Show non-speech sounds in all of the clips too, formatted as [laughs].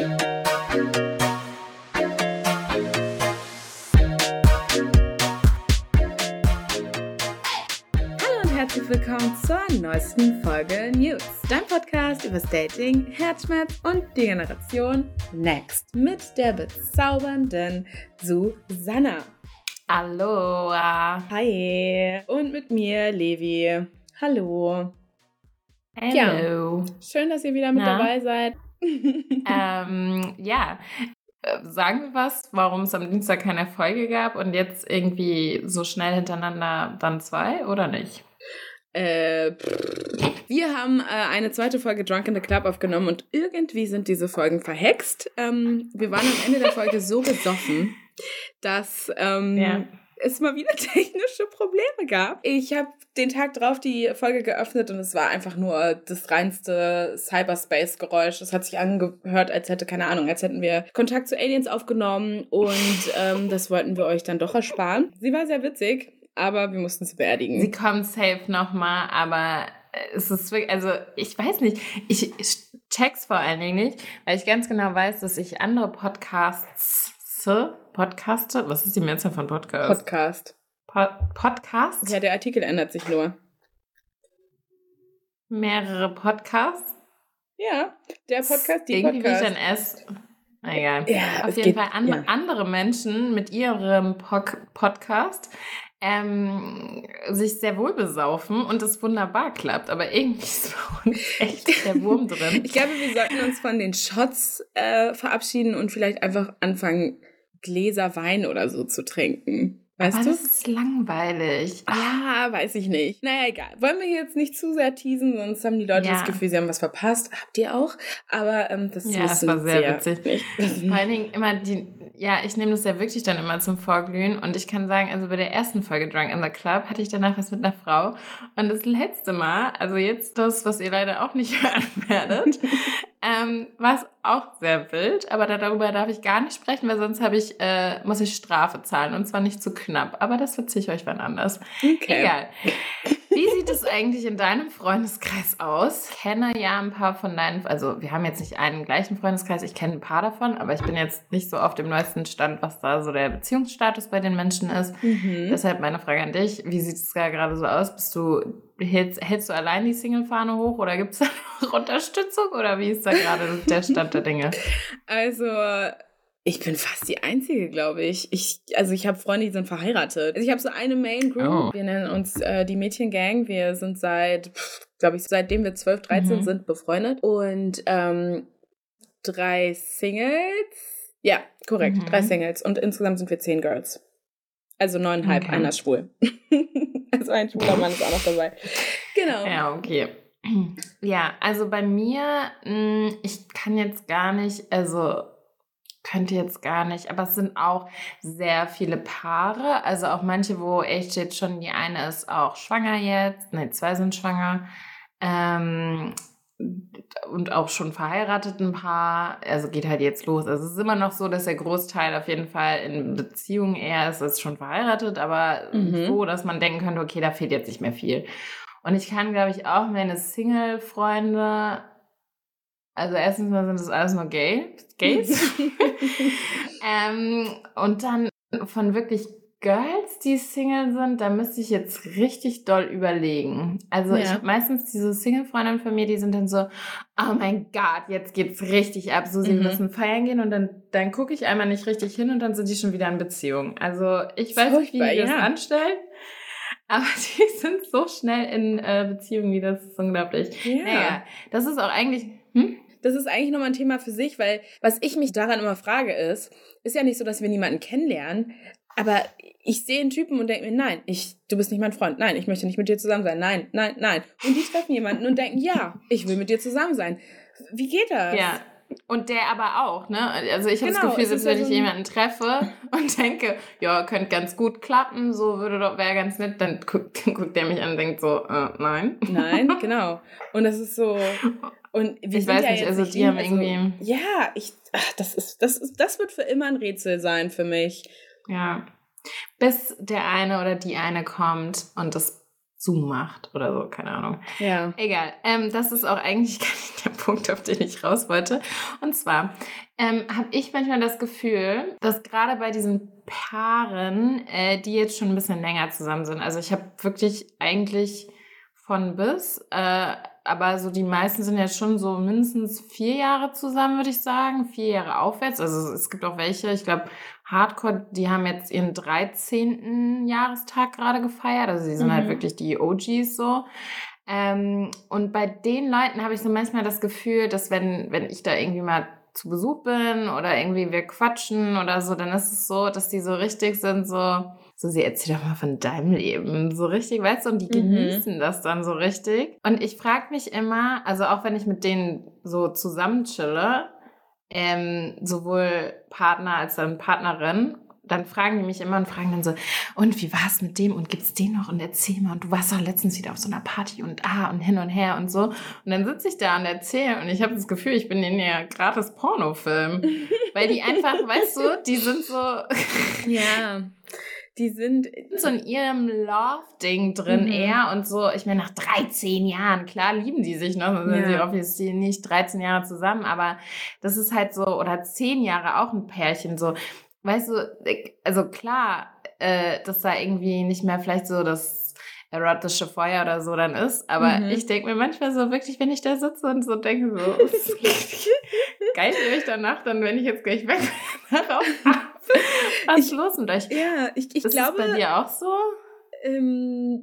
Hallo und herzlich willkommen zur neuesten Folge News. Dein Podcast über Dating, Herzschmerz und die Generation Next mit der bezaubernden Susanna. Aloha. Hi. Und mit mir, Levi. Hallo. Hallo. Schön, dass ihr wieder mit Na? dabei seid. Ähm, ja, Äh, sagen wir was, warum es am Dienstag keine Folge gab und jetzt irgendwie so schnell hintereinander dann zwei oder nicht? Äh, wir haben äh, eine zweite Folge Drunk in the Club aufgenommen und irgendwie sind diese Folgen verhext. Ähm, wir waren am Ende der Folge so besoffen, dass ähm, Ja. Es mal wieder [laughs] technische Probleme gab. Ich habe den Tag drauf die Folge geöffnet und es war einfach nur das reinste Cyberspace-Geräusch. Das hat sich angehört, als hätte, keine Ahnung, als hätten wir Kontakt zu Aliens aufgenommen und [laughs] ähm, das wollten wir euch dann doch ersparen. Sie war sehr witzig, aber wir mussten sie beerdigen. Sie kommt safe nochmal, aber es ist wirklich, also ich weiß nicht, ich, ich check's vor allen Dingen nicht, weil ich ganz genau weiß, dass ich andere Podcasts, Podcaste, was ist die Mehrzahl von Podcast? Podcast. Po Podcasts? Ja, der Artikel ändert sich nur. Mehrere Podcasts? Ja, der Podcast, die Irgendwie Podcast. dann erst. Na egal. Ja, Auf jeden geht- Fall an, ja. andere Menschen mit ihrem Pok Podcast ähm, sich sehr wohl besaufen und es wunderbar klappt. Aber irgendwie ist bei uns echt der Wurm [laughs] drin. Ich glaube, wir sollten uns von den Shots äh, verabschieden und vielleicht einfach anfangen, Gläser Wein oder so zu trinken. Weißt Aber du? das ist langweilig. Ja, weiß ich nicht. Naja, egal. Wollen wir jetzt nicht zu sehr teasen, sonst haben die Leute Ja. das Gefühl, sie haben was verpasst. Habt ihr auch? Aber ähm, das Ja, wissen war sehr sie witzig. [laughs] Vor allen Dingen immer die, ja, ich nehme das ja wirklich dann immer zum Vorglühen und ich kann sagen, also bei der ersten Folge Drunk in the Club hatte ich danach was mit einer Frau und das letzte Mal, also jetzt das, was ihr leider auch nicht [laughs] hören werdet, ähm, war es auch sehr wild, aber da- darüber darf ich gar nicht sprechen, weil sonst habe ich, äh, muss ich Strafe zahlen und zwar nicht zu knapp, aber das verziehe ich euch wann anders. Okay. Egal. Wie sieht es eigentlich in deinem Freundeskreis aus? Ich kenne ja ein paar von deinen, also wir haben jetzt nicht einen gleichen Freundeskreis, ich kenne ein paar davon, aber ich bin jetzt nicht so auf dem neuesten Stand, was da so der Beziehungsstatus bei den Menschen ist. Mhm. Deshalb meine Frage an dich, wie sieht es da gerade so aus? Bist du, hältst, hältst du allein die Single-Fahne hoch oder gibt es da noch [laughs] Unterstützung oder wie ist da gerade der Stand der Dinge? Also, ich bin fast die Einzige, glaube ich. ich. Also, ich habe Freunde, die sind verheiratet. Also, ich habe so eine Main Group. Oh. Wir nennen uns äh, die Mädchengang. Wir sind seit, glaube ich, seitdem wir 12, 13 Mhm. sind, befreundet. Und ähm, drei Singles. Ja, korrekt. Mhm. Drei Singles. Und insgesamt sind wir zehn Girls. Also neuneinhalb, Okay. einer ist schwul. [laughs] also ein schwuler Mann ist auch noch dabei. Genau. Ja, okay. Ja, also bei mir, mh, ich kann jetzt gar nicht, also könnte jetzt gar nicht, aber es sind auch sehr viele Paare, also auch manche, wo echt jetzt schon die eine ist auch schwanger jetzt, ne, zwei sind schwanger, ähm, und auch schon verheiratet ein Paar, also geht halt jetzt los. Also es ist immer noch so, dass der Großteil auf jeden Fall in Beziehungen eher ist, als schon verheiratet, aber Mhm. so, dass man denken könnte, okay, da fehlt jetzt nicht mehr viel. Und ich kann, glaube ich, auch meine Single-Freunde, also erstens mal sind das alles nur Gay, Gays. [laughs] ähm, und dann von wirklich Girls, die Single sind, da müsste ich jetzt richtig doll überlegen. Also Ja. ich habe meistens diese Single-Freundinnen von mir, die sind dann so, oh mein Gott, jetzt geht's richtig ab. So, sie Mhm. müssen feiern gehen und dann, dann gucke ich einmal nicht richtig hin und dann sind die schon wieder in Beziehung. Also ich weiß nicht, wie die das ja. anstellen. Aber [laughs] die sind so schnell in äh, Beziehungen, wie das ist unglaublich. Ja. Naja, das ist auch eigentlich. Hm? Das ist eigentlich nochmal ein Thema für sich, weil was ich mich daran immer frage ist, ist ja nicht so, dass wir niemanden kennenlernen, aber ich sehe einen Typen und denke mir, nein, ich, du bist nicht mein Freund, nein, ich möchte nicht mit dir zusammen sein, nein, nein, nein. Und die treffen jemanden und denken, ja, ich will mit dir zusammen sein. Wie geht das? Ja. Und der aber auch, ne? Also ich habe Genau, das Gefühl, ja wenn ich so jemanden treffe [laughs] und denke, ja, könnte ganz gut klappen, so würde doch, wäre ganz nett, dann guckt, [laughs] dann guckt der mich an und denkt so, äh, nein. Nein, [laughs] genau. Und das ist so. Und wir Ich weiß ja nicht, also die haben also, irgendwie- Ja, ich. Ach, das ist, das ist, das wird für immer ein Rätsel sein für mich. Ja. Bis der eine oder die eine kommt und das zumacht oder so, keine Ahnung. Ja. Egal. Ähm, das ist auch eigentlich [laughs] gar nicht der Punkt, auf den ich raus wollte. Und zwar ähm, habe ich manchmal das Gefühl, dass gerade bei diesen Paaren, äh, die jetzt schon ein bisschen länger zusammen sind, also ich habe wirklich eigentlich von bis, äh, aber so die meisten sind jetzt schon so mindestens vier Jahre zusammen, würde ich sagen, vier Jahre aufwärts. Also es gibt auch welche, ich glaube, Hardcore, die haben jetzt ihren 13. Jahrestag gerade gefeiert. Also sie sind halt Mhm. wirklich die OGs so. Ähm, und bei den Leuten habe ich so manchmal das Gefühl, dass wenn, wenn ich da irgendwie mal zu Besuch bin oder irgendwie wir quatschen oder so, dann ist es so, dass die so richtig sind, so, so, sie erzähl doch mal von deinem Leben, so richtig, weißt du, und die Mhm. genießen das dann so richtig. Und ich frage mich immer, also auch wenn ich mit denen so zusammen chille, ähm, sowohl Partner als dann Partnerin, dann fragen die mich immer und fragen dann so, und wie war es mit dem und gibt's den noch und erzähl mal und du warst doch letztens wieder auf so einer Party und ah und hin und her und so und dann sitze ich da und erzähle und ich habe das Gefühl, ich bin in ja gratis Pornofilm, [laughs] weil die einfach, weißt du, die sind so Ja. [laughs] Die sind. so in ihrem Love-Ding drin Mhm. eher und so, ich meine, nach 13 Jahren, klar lieben die sich noch, sind sie Ja. obviously nicht 13 Jahre zusammen, aber das ist halt so, oder 10 Jahre auch ein Pärchen, so, weißt du, also klar, äh, dass da irgendwie nicht mehr vielleicht so das erotische Feuer oder so dann ist, aber Mhm. ich denke mir manchmal so wirklich, wenn ich da sitze und so denke, so, [laughs] geil ich danach dann, wenn ich jetzt gleich weg bin, [laughs] darauf ab. [laughs] Was ist Ich- los mit euch? Ja, ich, ich ist glaube. es bei dir auch so? Ähm,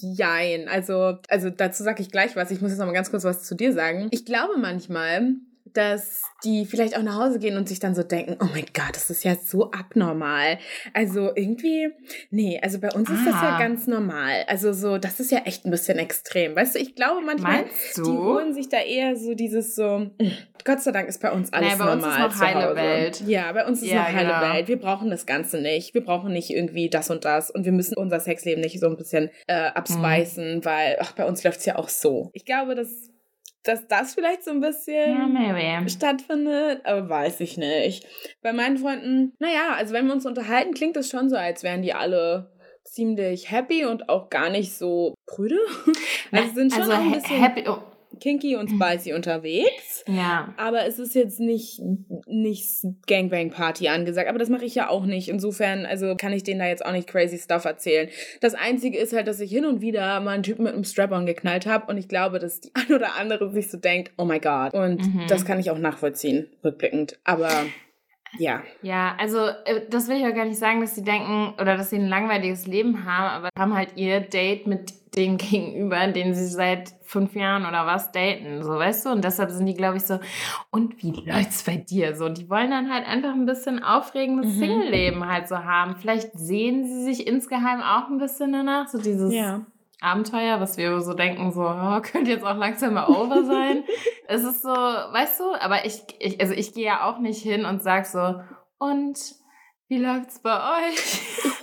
jein. Also, also dazu sage ich gleich was. Ich muss jetzt noch mal ganz kurz was zu dir sagen. Ich glaube manchmal, dass die vielleicht auch nach Hause gehen und sich dann so denken, oh mein Gott, das ist ja so abnormal. Also irgendwie, nee, also bei uns ist das ja Ah. ganz normal. Also so, das ist ja echt ein bisschen extrem. Weißt du, ich glaube manchmal, die holen sich da eher so dieses so, "Mm, Gott sei Dank ist bei uns alles Nee, bei uns ist normal noch heile. Welt. Ja, bei uns ist Ja, noch heile genau. Welt. Wir brauchen das Ganze nicht. Wir brauchen nicht irgendwie das und das und wir müssen unser Sexleben nicht so ein bisschen äh, abspeisen, Mhm. weil ach, bei uns läuft's ja auch so. Ich glaube, dass, dass das vielleicht so ein bisschen maybe. stattfindet, aber weiß ich nicht. Bei meinen Freunden, naja, also wenn wir uns unterhalten, klingt es schon so, als wären die alle ziemlich happy und auch gar nicht so prüde. [laughs] Also sind schon also ein bisschen happy. Oh, kinky und spicy unterwegs. ja. Aber es ist jetzt nicht, nicht Gangbang-Party angesagt. Aber das mache ich ja auch nicht. Insofern, also kann ich denen da jetzt auch nicht crazy Stuff erzählen. Das Einzige ist halt, dass ich hin und wieder mal einen Typen mit einem Strap-on geknallt habe. Und ich glaube, dass die [laughs] ein oder andere sich so denkt, oh my God. Und Mhm. das kann ich auch nachvollziehen, rückblickend. Aber ja. Ja, also äh, das will ich auch gar nicht sagen, dass sie denken oder dass sie ein langweiliges Leben haben, aber haben halt ihr Date mit dem [laughs] Gegenüber, den sie seit fünf Jahren oder was daten, so weißt du? Und deshalb sind die, glaube ich, so, und wie läuft's bei dir? So, die wollen dann halt einfach ein bisschen aufregendes Mhm. Single-Leben halt so haben. Vielleicht sehen sie sich insgeheim auch ein bisschen danach, so dieses Abenteuer, was wir so denken, so, oh, [laughs] könnte jetzt auch langsam mal over sein. [laughs] es ist so, weißt du, aber ich, ich, also ich gehe ja auch nicht hin und sag so, und wie läuft's bei euch? [laughs]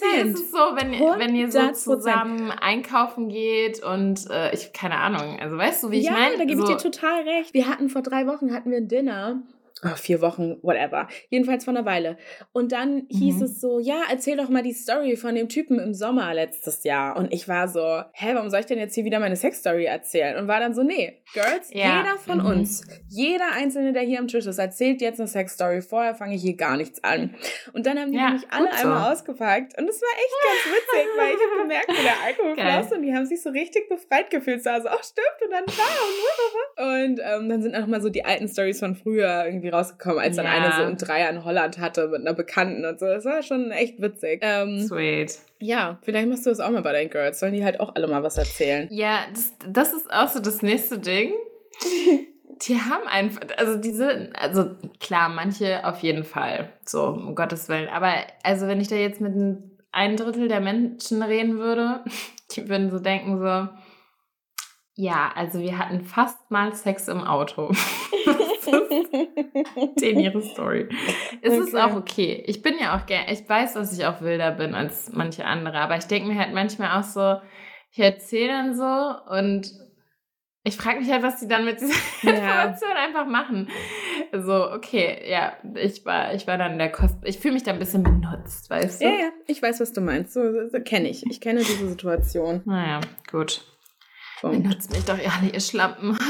Wie ist es so, wenn, ihr- wenn ihr so 100%. zusammen einkaufen geht und äh, ich, keine Ahnung, also weißt du, wie ich ja, meine? da gebe so, ich dir total recht. Wir hatten vor drei Wochen hatten wir ein Dinner. Oh, vier Wochen, whatever. Jedenfalls vor einer Weile. Und dann hieß Mhm. es so, ja, erzähl doch mal die Story von dem Typen im Sommer letztes Jahr. Und ich war so, hä, warum soll ich denn jetzt hier wieder meine Sexstory erzählen? Und war dann so, nee, Girls, Ja, jeder von mhm. uns, jeder Einzelne, der hier am Tisch ist, erzählt jetzt eine Sexstory. Vorher fange ich hier gar nichts an. Und dann haben die Ja, nämlich alle so. einmal ausgepackt. Und es war echt ganz witzig, weil ich habe gemerkt, wie der Alkohol floss und die haben sich so richtig befreit gefühlt. So, also, oh, stimmt. Und dann da und und ähm, dann sind auch mal so die alten Stories von früher irgendwie rausgekommen, als dann Ja. eine so ein Dreier in Holland hatte mit einer Bekannten und so. Das war schon echt witzig. Ähm, Sweet. ja, vielleicht machst du das auch mal bei deinen Girls. Sollen die halt auch alle mal was erzählen? Ja, das, das ist auch so das nächste Ding. [laughs] Die haben einfach, also diese, also klar, manche auf jeden Fall, so um Gottes Willen. Aber also wenn ich da jetzt mit ein, ein Drittel der Menschen reden würde, [laughs] die würden so denken so, ja, also wir hatten fast mal Sex im Auto. [laughs] Den [laughs] ihre Story. Es ist Okay. auch okay. Ich bin ja auch gerne, ich weiß, dass ich auch wilder bin als manche andere, aber ich denke mir halt manchmal auch so, ich erzähle dann so und ich frage mich halt, was die dann mit dieser [laughs] ja. Information einfach machen. So, okay, ja, ich war, ich war dann der Kost. Ich fühle mich da ein bisschen benutzt, weißt du? Ja, ja, ich weiß, was du meinst. So, so, so kenne ich. Ich kenne diese Situation. Naja, gut. Punkt. Benutzt mich doch alle, ihr Schlampen. [laughs]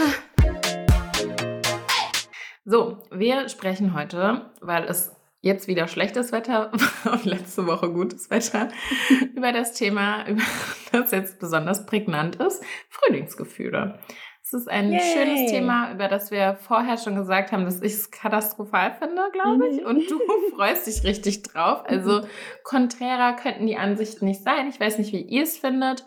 So, wir sprechen heute, weil es jetzt wieder schlechtes Wetter [laughs] und letzte Woche gutes Wetter, [laughs] über das Thema, über das jetzt besonders prägnant ist, Frühlingsgefühle. Es ist ein Yay. schönes Thema, über das wir vorher schon gesagt haben, dass ich es katastrophal finde, glaube ich. Mhm. Und du freust dich richtig drauf. Also konträrer könnten die Ansichten nicht sein. Ich weiß nicht, wie ihr es findet.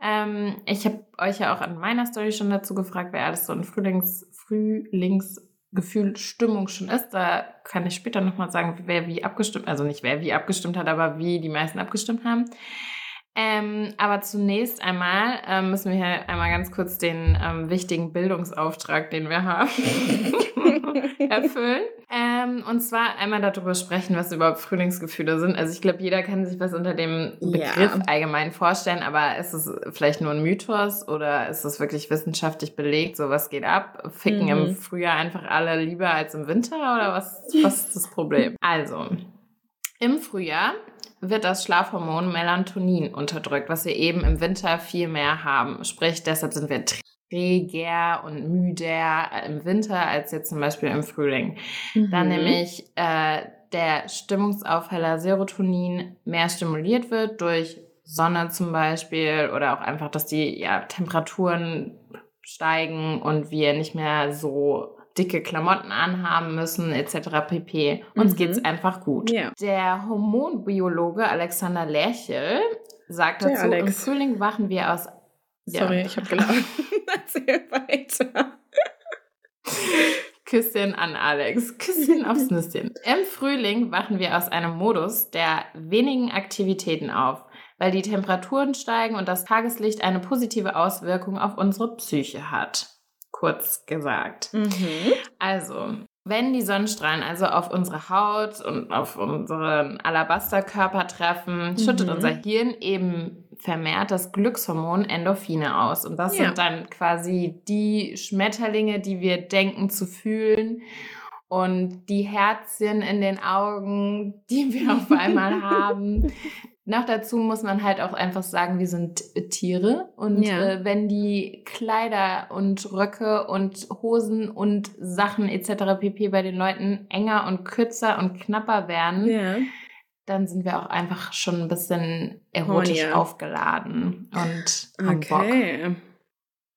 Ähm, ich habe euch ja auch an meiner Story schon dazu gefragt, wer alles so ein Frühlings, Frühlings Gefühl, Stimmung schon ist. Da kann ich später nochmal sagen, wer wie abgestimmt, also nicht wer wie abgestimmt hat, aber wie die meisten abgestimmt haben. Ähm, aber zunächst einmal ähm, müssen wir hier einmal ganz kurz den ähm, wichtigen Bildungsauftrag, den wir haben, [laughs] [laughs] erfüllen. Ähm, und zwar einmal darüber sprechen, was überhaupt Frühlingsgefühle sind. Also ich glaube, jeder kann sich was unter dem Begriff ja. allgemein vorstellen, aber ist es vielleicht nur ein Mythos oder ist es wirklich wissenschaftlich belegt? So was geht ab? Ficken mhm. im Frühjahr einfach alle lieber als im Winter oder was, was ist das Problem? [laughs] Also, im Frühjahr wird das Schlafhormon Melatonin unterdrückt, was wir eben im Winter viel mehr haben. Sprich, deshalb sind wir träger und müder im Winter als jetzt zum Beispiel im Frühling. Mhm. Dann nämlich äh, der Stimmungsaufheller Serotonin mehr stimuliert wird durch Sonne zum Beispiel oder auch einfach, dass die ja, Temperaturen steigen und wir nicht mehr so dicke Klamotten anhaben müssen, etc. pp. Uns mhm. geht's einfach gut. Ja. Der Hormonbiologe Alexander Lerchel sagt dazu, im Frühling wachen wir aus... Sorry, ja. ich habe gelacht. [laughs] Erzähl weiter. Küsschen an Alex. Küsschen aufs [laughs] Nüsschen. Im Frühling wachen wir aus einem Modus der wenigen Aktivitäten auf, weil die Temperaturen steigen und das Tageslicht eine positive Auswirkung auf unsere Psyche hat kurz gesagt. Mhm. Also, wenn die Sonnenstrahlen also auf unsere Haut und auf unseren Alabasterkörper treffen, mhm. schüttet unser Hirn eben vermehrt das Glückshormon Endorphine aus. Und das ja. sind dann quasi die Schmetterlinge, die wir denken zu fühlen. Und die Herzchen in den Augen, [laughs] die wir auf einmal [laughs] haben, noch dazu muss man halt auch einfach sagen, wir sind Tiere und ja. äh, wenn die Kleider und Röcke und Hosen und Sachen etc. pp bei den Leuten enger und kürzer und knapper werden, ja. Dann sind wir auch einfach schon ein bisschen erotisch oh, ja. aufgeladen und haben okay. Bock.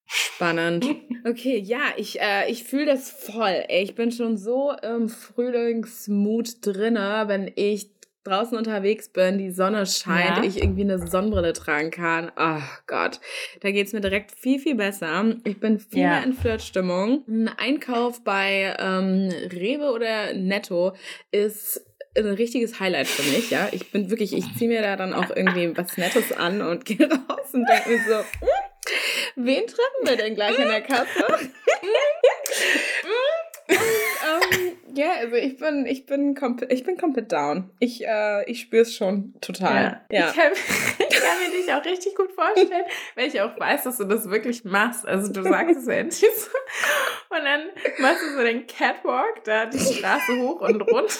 Spannend. [laughs] Okay, ja, ich, äh, ich fühle das voll. Ey, ich bin schon so im Frühlingsmut drinne, wenn ich draußen unterwegs bin, die Sonne scheint, ja. ich irgendwie eine Sonnenbrille tragen kann. Oh Gott, da geht's mir direkt viel, viel besser. Ich bin viel ja. mehr in Flirtstimmung. Ein Einkauf bei ähm, Rewe oder Netto ist ein richtiges Highlight für mich, ja. Ich bin wirklich, ich ziehe mir da dann auch irgendwie was Nettes an und [laughs] gehe raus und denke mir so, hm, wen treffen wir denn gleich an der Kasse? ähm, ja, also ich bin, ich bin, ich bin komplett down. Ich, äh, ich spüre es schon total. Ja. ja. Ich, kann, [laughs] ich kann mir dich auch richtig gut vorstellen, weil ich auch weiß, dass du das wirklich machst. Also du sagst es endlich so. Und dann machst du so den Catwalk, da die Straße hoch und runter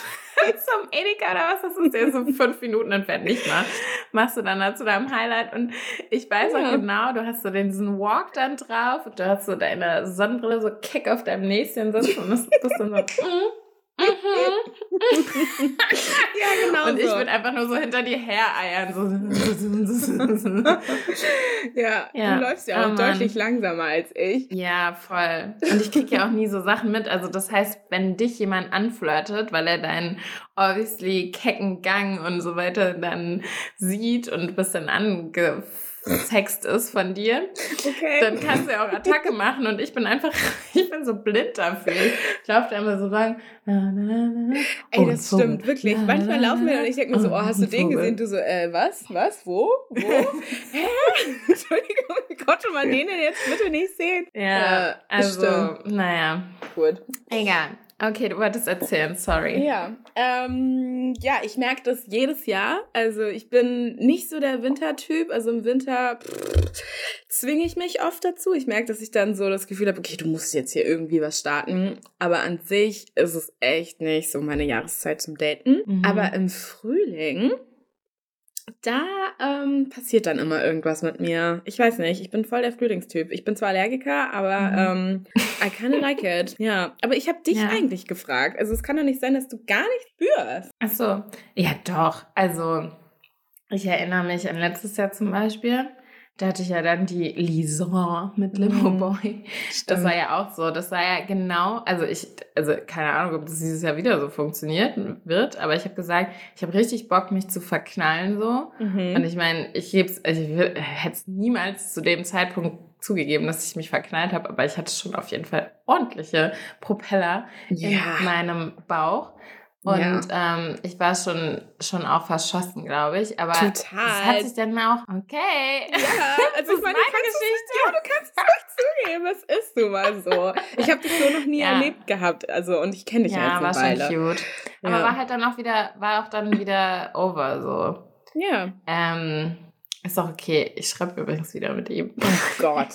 zum Edeka oder was das ist, ist so [laughs] fünf Minuten entfernt, nicht mal. Machst du dann da zu deinem Highlight und ich weiß auch genau, du hast so diesen Walk dann drauf und du hast so deine Sonnenbrille so kick auf deinem Näschen sitzen und das bist dann [laughs] so, mm, Mhm. [laughs] ja, genau. Und ich so. würde einfach nur so hinter dir her eiern. So. ja, [laughs] ja, du läufst ja auch oh, deutlich langsamer als ich. Ja, voll. Und ich kriege ja auch nie so Sachen mit. Also das heißt, wenn dich jemand anflirtet, weil er deinen obviously kecken Gang und so weiter dann sieht und bist dann ange Text ist von dir, okay. dann kannst du ja auch Attacke machen und ich bin einfach, [laughs] ich bin so blind dafür. Ich laufe da immer so lang. Ey, das stimmt, wirklich. Manchmal laufen wir und ich denke mir so, oh, hast du den gesehen? Du so, äh, was? Was? Wo? Wo? [laughs] Hä? [laughs] Entschuldigung, wie konnte man den denn jetzt bitte nicht sehen? Ja, äh, also, stimmt. naja. Gut. Egal. Okay, du wolltest erzählen, sorry. Ja, ähm, ja, ich merke das jedes Jahr. Also ich bin nicht so der Wintertyp. Also im Winter zwinge ich mich oft dazu. Ich merke, dass ich dann so das Gefühl habe, okay, du musst jetzt hier irgendwie was starten. Aber an sich ist es echt nicht so meine Jahreszeit zum Daten. Mhm. Aber im Frühling da ähm, passiert dann immer irgendwas mit mir. Ich weiß nicht, ich bin voll der Frühlingstyp. Ich bin zwar Allergiker, aber mhm. ähm, I kinda like it. [laughs] Ja, aber ich habe dich ja. eigentlich gefragt. Also es kann doch nicht sein, dass du gar nicht spürst. Ach so, ja doch. Also ich erinnere mich an letztes Jahr zum Beispiel. Da hatte ich ja dann die Liaison mit Limo mhm. Boy. Das war ja auch so. Das war ja genau, also ich, also keine Ahnung, ob das dieses Jahr wieder so funktioniert wird, aber ich habe gesagt, ich habe richtig Bock, mich zu verknallen so. Mhm. Und ich meine, ich, also ich hätte es niemals zu dem Zeitpunkt zugegeben, dass ich mich verknallt habe, aber ich hatte schon auf jeden Fall ordentliche Propeller ja. in meinem Bauch. Und ja. ähm, ich war schon, schon auch verschossen, glaube ich. Aber Total. das hat sich dann auch, okay. Ja, [laughs] also ich meine, meine Geschichte. ja, du kannst es nicht zugeben, es ist nun mal so. Ich habe dich so noch nie ja. erlebt gehabt. Also, und ich kenne dich ja, ja war schon cute. Aber war halt dann auch wieder, war auch dann wieder over, so. Ja. Ähm, ist doch okay. Ich schreibe übrigens wieder mit ihm. Oh Gott.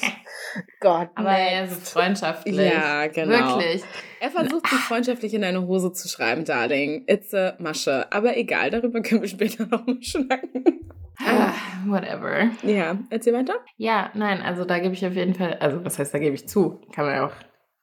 Gott. [laughs] Aber er ist freundschaftlich. Ja, genau. Wirklich. Er versucht sich [laughs] freundschaftlich in deine Hose zu schreiben, Darling. It's a Masche. Aber egal, darüber können wir später [laughs] noch mal schnacken. Ah, whatever. Ja, erzähl weiter. Ja, nein, also da gebe ich auf jeden Fall, also was heißt, da gebe ich zu, kann man ja auch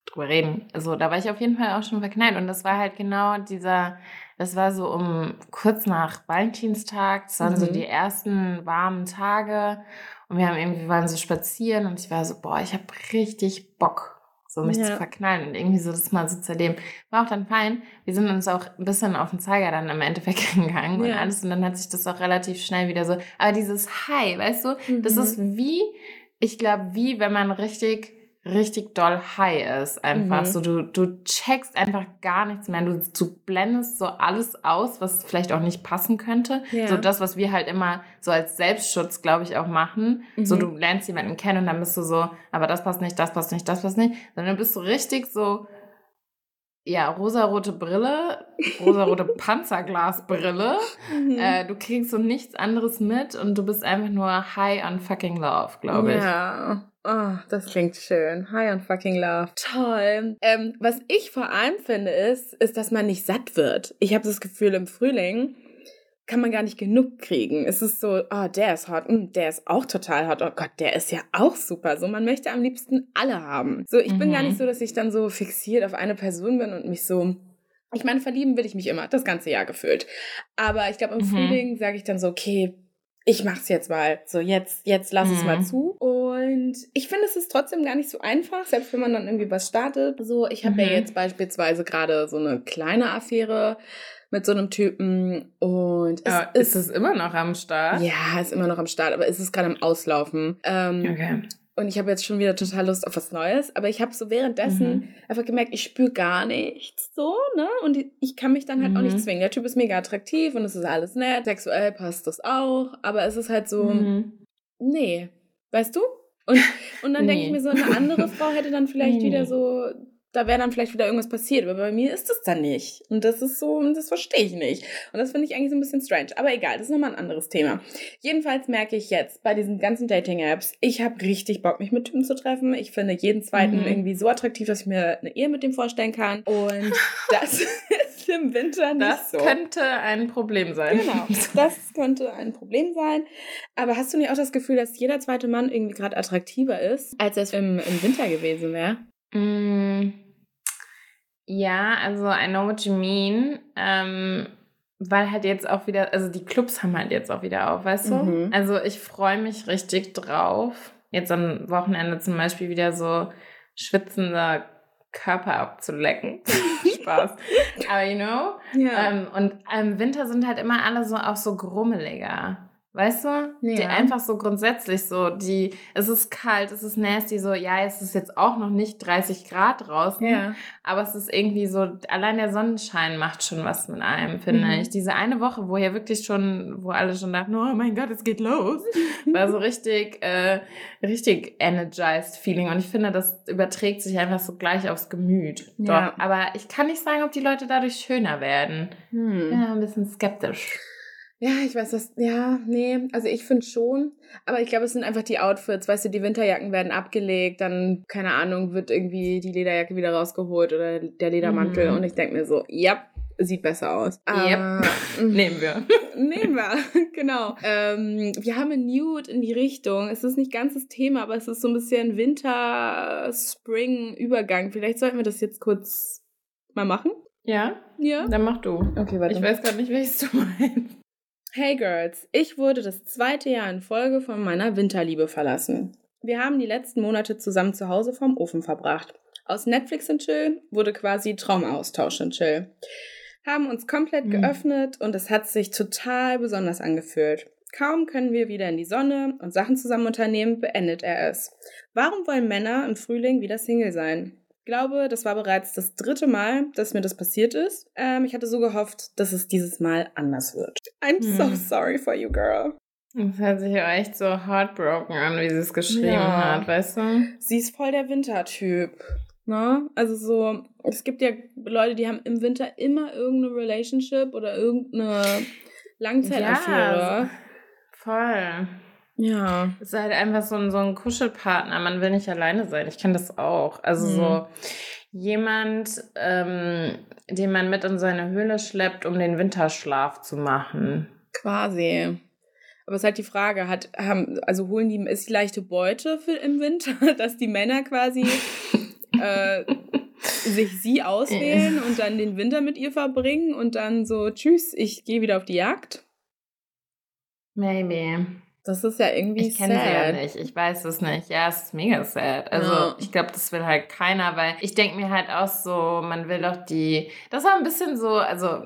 drüber reden. Also da war ich auf jeden Fall auch schon verknallt und das war halt genau dieser das war so um kurz nach Valentinstag. Das waren mhm. so die ersten warmen Tage. Und wir haben irgendwie, waren so spazieren und ich war so, boah, ich habe richtig Bock, so mich ja. zu verknallen und irgendwie so das mal so zu erleben. War auch dann fein. Wir sind uns auch ein bisschen auf den Zeiger dann im Endeffekt [laughs] gegangen ja. und alles. Und dann hat sich das auch relativ schnell wieder so. Aber dieses High, weißt du, mhm. das ist wie, ich glaube, wie wenn man richtig richtig doll high ist. Einfach mhm. so, du, du checkst einfach gar nichts mehr. Du, du blendest so alles aus, was vielleicht auch nicht passen könnte. Ja. So das, was wir halt immer so als Selbstschutz, glaube ich, auch machen. Mhm. So, du lernst jemanden kennen und dann bist du so, aber das passt nicht, das passt nicht, das passt nicht. Sondern bist du richtig so, ja, rosarote Brille, rosarote [laughs] Panzerglasbrille. Mhm. Äh, du kriegst so nichts anderes mit und du bist einfach nur high on fucking love, glaube ich. Ja. Oh, das klingt schön. High on fucking love. Toll. Ähm, was ich vor allem finde, ist, ist, dass man nicht satt wird. Ich habe das Gefühl, im Frühling kann man gar nicht genug kriegen. Es ist so, oh, der ist hot, mm, der ist auch total hot. Oh Gott, der ist ja auch super. So, man möchte am liebsten alle haben. So, ich mhm. bin gar nicht mhm. so, dass ich dann so fixiert auf eine Person bin und mich so ich meine, verlieben will ich mich immer, das ganze Jahr gefühlt. Aber ich glaube, im mhm. Frühling sage ich dann so, okay, ich mach's jetzt mal. So, jetzt, jetzt lass mhm. es mal mhm. zu. Und ich finde, es ist trotzdem gar nicht so einfach, selbst wenn man dann irgendwie was startet. So, ich habe mhm. ja jetzt beispielsweise gerade so eine kleine Affäre mit so einem Typen und es ist, ist es immer noch am Start? Ja, ist immer noch am Start, aber es ist gerade am Auslaufen. Ähm, okay. Und ich habe jetzt schon wieder total Lust auf was Neues. Aber ich habe so währenddessen mhm. einfach gemerkt, ich spüre gar nichts so, ne? Und ich kann mich dann halt mhm. auch nicht mhm. zwingen. Der Typ ist mega attraktiv und es ist alles nett. Sexuell passt das auch. Aber es ist halt so, mhm. nee. Weißt du? Und, und dann nee. denke ich mir so, eine andere Frau hätte dann vielleicht [laughs] wieder so da wäre dann vielleicht wieder irgendwas passiert. Aber bei mir ist das dann nicht. Und das ist so, das verstehe ich nicht. Und das finde ich eigentlich so ein bisschen strange. Aber egal, das ist nochmal ein anderes Thema. Jedenfalls merke ich jetzt bei diesen ganzen Dating-Apps, ich habe richtig Bock, mich mit Typen zu treffen. Ich finde jeden zweiten mhm. irgendwie so attraktiv, dass ich mir eine Ehe mit dem vorstellen kann. Und [laughs] das ist im Winter nicht das so. Das könnte ein Problem sein. Genau, das könnte ein Problem sein. Aber hast du nicht auch das Gefühl, dass jeder zweite Mann irgendwie gerade attraktiver ist, als es im, im Winter gewesen wäre? Mm, ja, also I know what you mean. Ähm, weil halt jetzt auch wieder, also die Clubs haben halt jetzt auch wieder auf, weißt du? Mhm. Also ich freue mich richtig drauf. Jetzt am Wochenende zum Beispiel wieder so schwitzender Körper abzulecken. [laughs] Spaß. Aber you know? Ja. Ähm, und im Winter sind halt immer alle so auch so grummeliger. Weißt du? Ja. Die einfach so grundsätzlich so, die, es ist kalt, es ist nasty, so, ja, es ist jetzt auch noch nicht 30 Grad draußen, ja. aber es ist irgendwie so, allein der Sonnenschein macht schon was mit einem, finde mhm. ich. Diese eine Woche, wo ja wirklich schon, wo alle schon dachten, oh mein Gott, es geht los, [laughs] war so richtig, äh, richtig energized Feeling und ich finde, das überträgt sich einfach so gleich aufs Gemüt. Ja. Doch, aber ich kann nicht sagen, ob die Leute dadurch schöner werden. Hm. Ja, ein bisschen skeptisch. Ja, ich weiß das. Ja, nee, also ich finde schon. Aber ich glaube, es sind einfach die Outfits. Weißt du, die Winterjacken werden abgelegt, dann, keine Ahnung, wird irgendwie die Lederjacke wieder rausgeholt oder der Ledermantel. Mhm. Und ich denke mir so, ja, sieht besser aus. Yep. Uh, [laughs] nehmen wir. [laughs] nehmen wir, [laughs] genau. Ähm, wir haben ein Nude in die Richtung. Es ist nicht ganz das Thema, aber es ist so ein bisschen Winter-Spring-Übergang. Vielleicht sollten wir das jetzt kurz mal machen. Ja? Ja. Dann mach du. Okay, warte. Ich weiß gerade nicht, welches du meinst. Hey Girls, ich wurde das zweite Jahr in Folge von meiner Winterliebe verlassen. Wir haben die letzten Monate zusammen zu Hause vorm Ofen verbracht. Aus Netflix und Chill wurde quasi Traumaustausch und Chill. Haben uns komplett mhm. geöffnet und es hat sich total besonders angefühlt. Kaum können wir wieder in die Sonne und Sachen zusammen unternehmen, beendet er es. Warum wollen Männer im Frühling wieder Single sein? Glaube, das war bereits das dritte Mal, dass mir das passiert ist. Ähm, ich hatte so gehofft, dass es dieses Mal anders wird. I'm hm. so sorry for you, girl. Das hört sich ja echt so heartbroken an, wie sie es geschrieben ja. hat, weißt du? Sie ist voll der Wintertyp. Ne? Also so, es gibt ja Leute, die haben im Winter immer irgendeine Relationship oder irgendeine Langzeitaffäre. Ja, voll. Ja. Es ist halt einfach so ein, so ein Kuschelpartner. Man will nicht alleine sein. Ich kenne das auch. Also mhm. so jemand, ähm, den man mit in seine Höhle schleppt, um den Winterschlaf zu machen. Quasi. Aber es ist halt die Frage, hat, haben, also holen die, ist die leichte Beute für im Winter, [laughs] dass die Männer quasi äh, sich sie auswählen und dann den Winter mit ihr verbringen und dann so, tschüss, ich gehe wieder auf die Jagd? Maybe. Das ist ja irgendwie Ich kenne sie ja nicht. Ich weiß es nicht. Ja, es ist mega sad. Also, ja. ich glaube, das will halt keiner, weil ich denke mir halt auch so, man will doch die. Das war ein bisschen so, also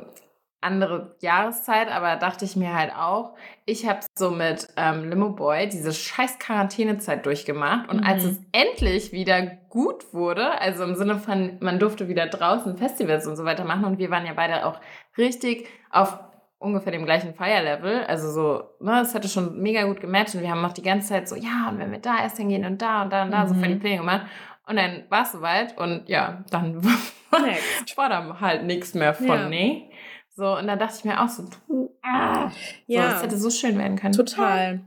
andere Jahreszeit, aber dachte ich mir halt auch, ich habe so mit ähm, Limo Boy diese scheiß Quarantänezeit durchgemacht und mhm. als es endlich wieder gut wurde, also im Sinne von, man durfte wieder draußen Festivals und so weiter machen und wir waren ja beide auch richtig auf ungefähr dem gleichen Feierlevel. Also so, ne, es hatte schon mega gut gematcht und wir haben auch die ganze Zeit so, ja, und wenn wir da erst hingehen und da und da und da, mhm. so für die Pläne gemacht. Und dann war es soweit und ja, dann [laughs] war da halt nichts mehr von, ja. nee. So, und da dachte ich mir auch so, ah, ja, so, das hätte so schön werden können. Total.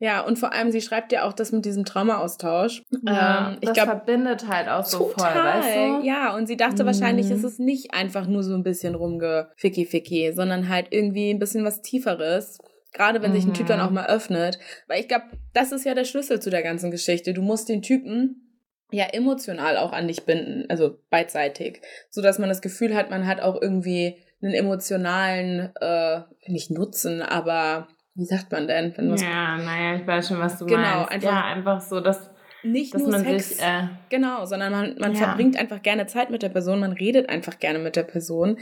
Ja, und vor allem, sie schreibt ja auch das mit diesem Traumaaustausch. Ja, ähm, ich das glaub, verbindet halt auch so total, voll, weißt du? Ja, und sie dachte mhm. wahrscheinlich, ist es nicht einfach nur so ein bisschen rumgeficki-ficki, sondern halt irgendwie ein bisschen was Tieferes. Gerade wenn mhm. sich ein Typ dann auch mhm. mal öffnet. Weil ich glaube, das ist ja der Schlüssel zu der ganzen Geschichte. Du musst den Typen ja emotional auch an dich binden, also beidseitig, so dass man das Gefühl hat, man hat auch irgendwie einen emotionalen, äh, nicht Nutzen, aber wie sagt man denn? Wenn ja, naja, ich weiß schon, was du genau, meinst. Einfach, ja, einfach so, dass nicht dass nur Sex, sich, äh, genau, sondern man, man ja. verbringt einfach gerne Zeit mit der Person, man redet einfach gerne mit der Person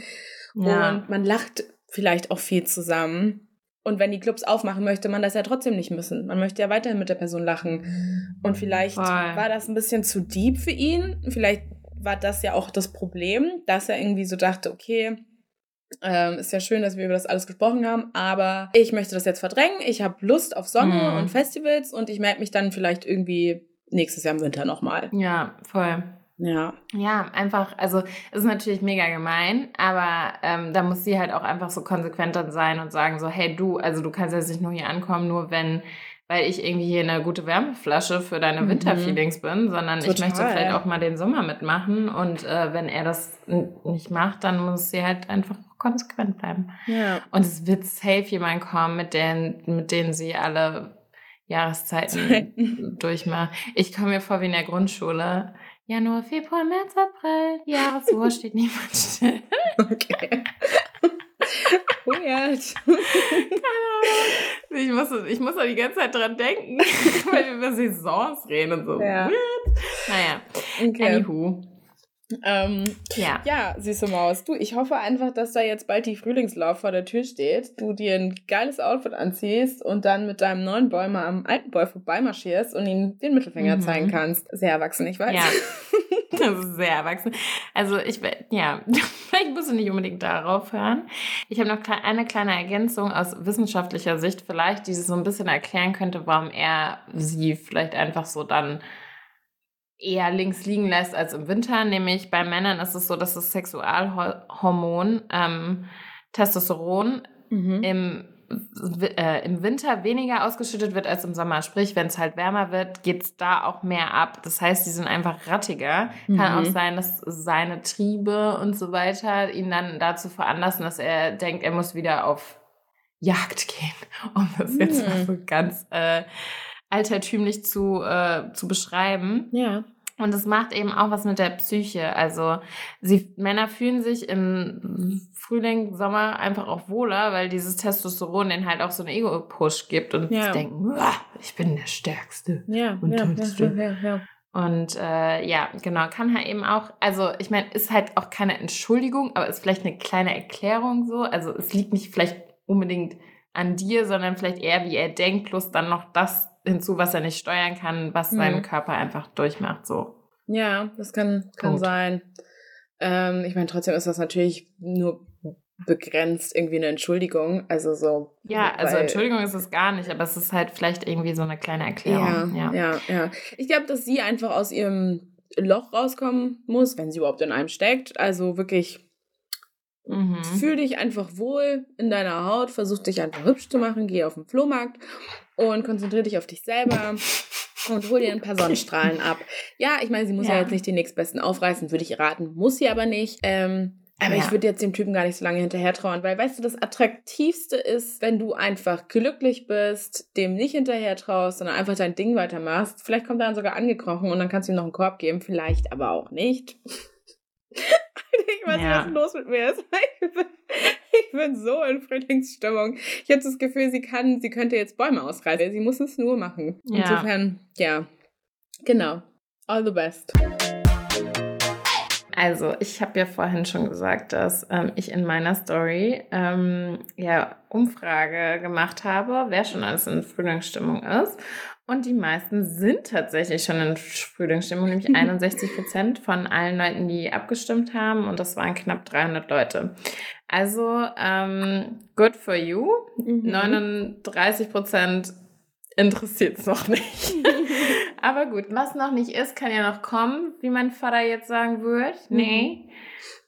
ja. und man lacht vielleicht auch viel zusammen. Und wenn die Clubs aufmachen, möchte man das ja trotzdem nicht müssen. Man möchte ja weiterhin mit der Person lachen. Und vielleicht Voll. war das ein bisschen zu deep für ihn. Vielleicht war das ja auch das Problem, dass er irgendwie so dachte, okay, ähm, ist ja schön, dass wir über das alles gesprochen haben, aber ich möchte das jetzt verdrängen. Ich habe Lust auf Sonne mhm. und Festivals und ich melde mich dann vielleicht irgendwie nächstes Jahr im Winter nochmal. Ja, voll. Ja. Ja, einfach, also es ist natürlich mega gemein, aber ähm, da muss sie halt auch einfach so konsequent dann sein und sagen so, hey du, also du kannst jetzt nicht nur hier ankommen, nur wenn weil ich irgendwie hier eine gute Wärmeflasche für deine mhm. Winterfeelings bin, sondern Total. ich möchte vielleicht auch mal den Sommer mitmachen. Und äh, wenn er das nicht macht, dann muss sie halt einfach konsequent bleiben. Ja. Und es wird safe jemand kommen, mit denen, mit denen sie alle Jahreszeiten Zeiten. durchmacht. Ich komme mir vor wie in der Grundschule. Januar, Februar, März, April. Jahresuhr steht niemand still. [laughs] Okay. Weird. Ich muss, ich muss da die ganze Zeit dran denken, [laughs] weil wir über Saisons reden und so. Ja. Weird. Naja, okay. anywho. Ähm, ja. Ja, süße Maus. Du, ich hoffe einfach, dass da jetzt bald die Frühlingslauf vor der Tür steht, du dir ein geiles Outfit anziehst und dann mit deinem neuen Boy mal am alten Boy vorbeimarschierst und ihm den Mittelfinger mhm. zeigen kannst. Sehr erwachsen, ich weiß. Ja. [laughs] Das ist sehr erwachsen. Also ich, ja, [laughs] vielleicht musst du nicht unbedingt darauf hören. Ich habe noch eine kleine Ergänzung aus wissenschaftlicher Sicht vielleicht, die so ein bisschen erklären könnte, warum er sie vielleicht einfach so dann eher links liegen lässt als im Winter. Nämlich bei Männern ist es so, dass das Sexualhormon ähm, Testosteron mhm. im äh, im Winter weniger ausgeschüttet wird als im Sommer. Sprich, wenn es halt wärmer wird, geht es da auch mehr ab. Das heißt, die sind einfach rattiger. Mhm. Kann auch sein, dass seine Triebe und so weiter ihn dann dazu veranlassen, dass er denkt, er muss wieder auf Jagd gehen, [laughs] um das mhm. jetzt mal so ganz äh, altertümlich zu, äh, zu beschreiben. Ja. Und es macht eben auch was mit der Psyche. Also sie, Männer fühlen sich im Frühling, Sommer einfach auch wohler, weil dieses Testosteron den halt auch so einen Ego-Push gibt und ja. denken, ich bin der Stärkste ja, und ja, Tollste. Ja, ja, ja. Und äh, ja, genau, kann halt eben auch, also ich meine, ist halt auch keine Entschuldigung, aber ist vielleicht eine kleine Erklärung so. Also es liegt nicht vielleicht unbedingt an dir, sondern vielleicht eher, wie er denkt, plus dann noch das hinzu, was er nicht steuern kann, was mhm. seinen Körper einfach durchmacht. So. Ja, das kann, kann sein. Ähm, ich meine, trotzdem ist das natürlich nur begrenzt irgendwie eine Entschuldigung. Also so. Ja, also Entschuldigung ist es gar nicht, aber es ist halt vielleicht irgendwie so eine kleine Erklärung. Ja, ja, ja. ja. Ich glaube, dass sie einfach aus ihrem Loch rauskommen muss, wenn sie überhaupt in einem steckt. Also wirklich. Mhm. Fühl dich einfach wohl in deiner Haut, versuch dich einfach hübsch zu machen, geh auf den Flohmarkt und konzentriere dich auf dich selber und hol dir ein paar Sonnenstrahlen ab. Ja, ich meine, sie muss ja, ja jetzt nicht den nächstbesten aufreißen, würde ich raten, muss sie aber nicht. Ähm, aber ja. ich würde jetzt dem Typen gar nicht so lange hinterher trauen, weil weißt du, das Attraktivste ist, wenn du einfach glücklich bist, dem nicht hinterher traust, sondern einfach dein Ding weitermachst. Vielleicht kommt er dann sogar angekrochen und dann kannst du ihm noch einen Korb geben, vielleicht aber auch nicht. [laughs] ich weiß ja. nicht, was los mit mir ist. [laughs] Ich bin, ich bin so in Frühlingsstimmung. Ich habe das Gefühl, sie kann, sie könnte jetzt Bäume ausreißen. Sie muss es nur machen. Ja. Insofern, ja. Genau. All the best. Also, ich habe ja vorhin schon gesagt, dass ähm, ich in meiner Story ähm, ja Umfrage gemacht habe, wer schon alles in Frühlingsstimmung ist. Und die meisten sind tatsächlich schon in Frühlingsstimmung, nämlich 61 Prozent von allen Leuten, die abgestimmt haben. Und das waren knapp 300 Leute. Also, ähm, good for you. Mhm. 39 Prozent interessiert es noch nicht. [laughs] Aber gut, was noch nicht ist, kann ja noch kommen, wie mein Vater jetzt sagen würde. Mhm. Nee.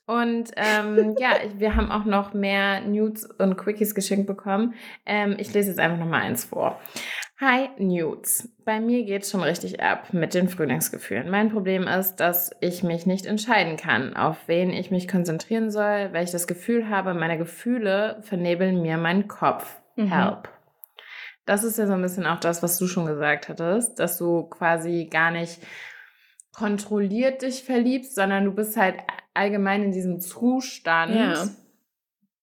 Und ähm, ja, wir haben auch noch mehr Nudes und Quickies geschenkt bekommen. Ähm, ich lese jetzt einfach noch mal eins vor. Hi, Nudes. Bei mir geht's schon richtig ab mit den Frühlingsgefühlen. Mein Problem ist, dass ich mich nicht entscheiden kann, auf wen ich mich konzentrieren soll, weil ich das Gefühl habe, meine Gefühle vernebeln mir meinen Kopf. Mhm. Help. Das ist ja so ein bisschen auch das, was du schon gesagt hattest, dass du quasi gar nicht kontrolliert dich verliebst, sondern du bist halt allgemein in diesem Zustand, ja.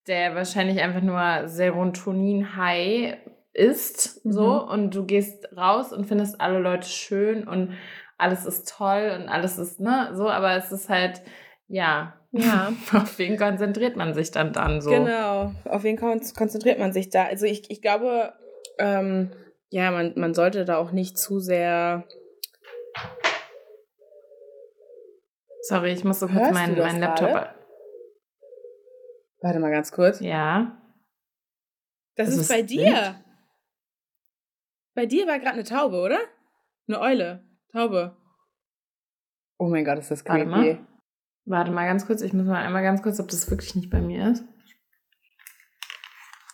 der wahrscheinlich einfach nur Serotonin-High ist, mhm. so, und du gehst raus und findest alle Leute schön und alles ist toll und alles ist, ne, so, aber es ist halt, ja, ja. [laughs] Auf wen konzentriert man sich dann dann so? Genau, auf wen konzentriert man sich da? Also ich, ich glaube, ähm, ja, man, man sollte da auch nicht zu sehr. Sorry, ich muss so kurz meinen, meinen Laptop. Gerade? Warte mal ganz kurz. Ja. Das, das ist, ist bei dir. Bei dir war gerade eine Taube, oder? Eine Eule. Taube. Oh mein Gott, ist das creepy. Warte mal. Warte mal ganz kurz. Ich muss mal einmal ganz kurz, ob das wirklich nicht bei mir ist.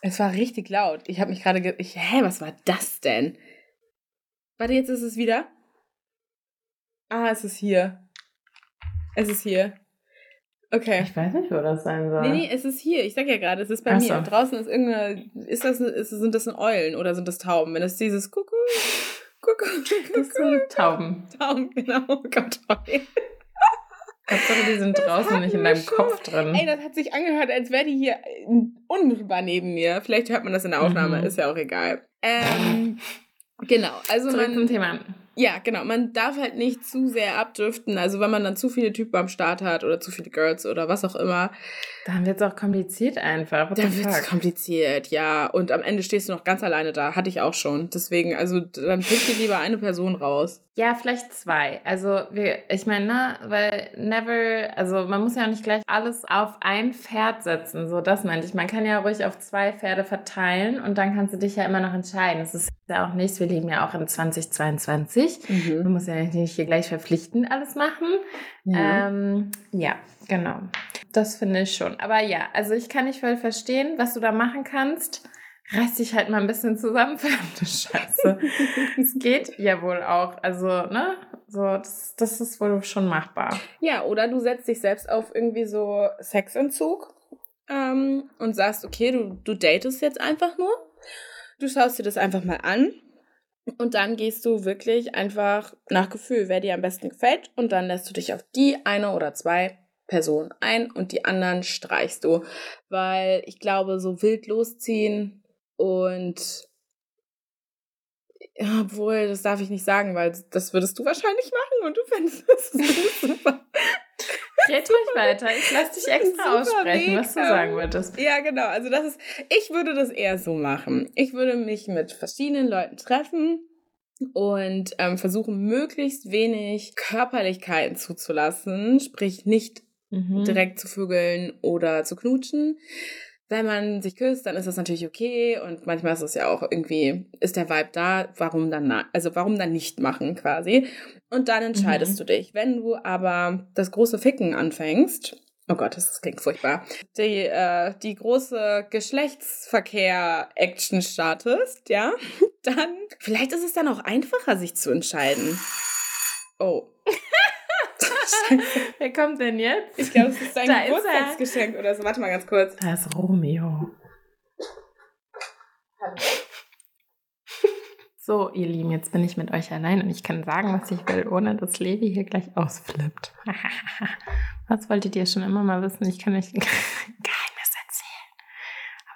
Es war richtig laut. Ich habe mich gerade. Ge ich, hä, was war das denn? Warte, jetzt ist es wieder. Ah, es ist hier. Es ist hier. Okay. Ich weiß nicht, wo das sein soll. Nee, nee, es ist hier. Ich sag ja gerade, es ist bei Ach mir. So. Draußen ist irgendeine. Ist das, ist, sind das Eulen oder sind das Tauben? Wenn es dieses Kuckuck. Kuckuck. [laughs] Das sind Tauben. Tauben, genau. Oh Gott, Eulen. Hauptsache, die sind draußen nicht in deinem schon. Kopf drin. Ey, das hat sich angehört, als wäre die hier unmittelbar neben mir. Vielleicht hört man das in der Aufnahme, mhm. ist ja auch egal. Ähm, genau, also Zurück man, zum Thema. Ja, genau. Man darf halt nicht zu sehr abdriften. Also wenn man dann zu viele Typen am Start hat oder zu viele Girls oder was auch immer. Dann wird es auch kompliziert einfach. What dann wird es kompliziert, ja. Und am Ende stehst du noch ganz alleine da. Hatte ich auch schon. Deswegen, also dann pick dir lieber eine Person raus. Ja, vielleicht zwei. Also wir, ich meine, ne, weil never, also man muss ja auch nicht gleich alles auf ein Pferd setzen. So, das meinte ich. Man kann ja ruhig auf zwei Pferde verteilen und dann kannst du dich ja immer noch entscheiden. Das ist ja auch nichts. Wir leben ja auch in 2022. Mhm. Man muss ja nicht hier gleich verpflichtend alles machen. Ja, ähm, ja genau. Das finde ich schon. Aber ja, also ich kann nicht voll verstehen, was du da machen kannst reiß dich halt mal ein bisschen zusammen, [laughs] verdammte Scheiße. Es geht ja wohl auch. Also, ne? So, das, das ist wohl schon machbar. Ja, oder du setzt dich selbst auf irgendwie so Sexentzug ähm, und sagst, okay, du, du datest jetzt einfach nur. Du schaust dir das einfach mal an. Und dann gehst du wirklich einfach nach Gefühl, wer dir am besten gefällt. Und dann lässt du dich auf die eine oder zwei Personen ein und die anderen streichst du. Weil ich glaube, so wild losziehen und obwohl, das darf ich nicht sagen, weil das würdest du wahrscheinlich machen und du fändest das super. [laughs] Red ruhig weiter. Ich lasse dich extra aussprechen, Weg. was du sagen würdest. Ja, genau. Also das ist, ich würde das eher so machen. Ich würde mich mit verschiedenen Leuten treffen und ähm, versuchen, möglichst wenig Körperlichkeiten zuzulassen, sprich nicht mhm. direkt zu vögeln oder zu knutschen, wenn man sich küsst, dann ist das natürlich okay und manchmal ist es ja auch irgendwie, ist der Vibe da, warum dann, also warum dann nicht machen quasi. Und dann entscheidest mhm. du dich. Wenn du aber das große Ficken anfängst, oh Gott, das, das klingt furchtbar, die, äh, die große Geschlechtsverkehr-Action startest, ja, [laughs] dann, vielleicht ist es dann auch einfacher, sich zu entscheiden. Oh. [laughs] Wer kommt denn jetzt? Ich glaube, es ist dein Geburtstagsgeschenk oder so. Warte mal ganz kurz. Da ist Romeo. Hallo. So, ihr Lieben, jetzt bin ich mit euch allein und ich kann sagen, was ich will, ohne dass Levi hier gleich ausflippt. [laughs] was wolltet ihr schon immer mal wissen? Ich kann euch ein [laughs] Geheimnis erzählen.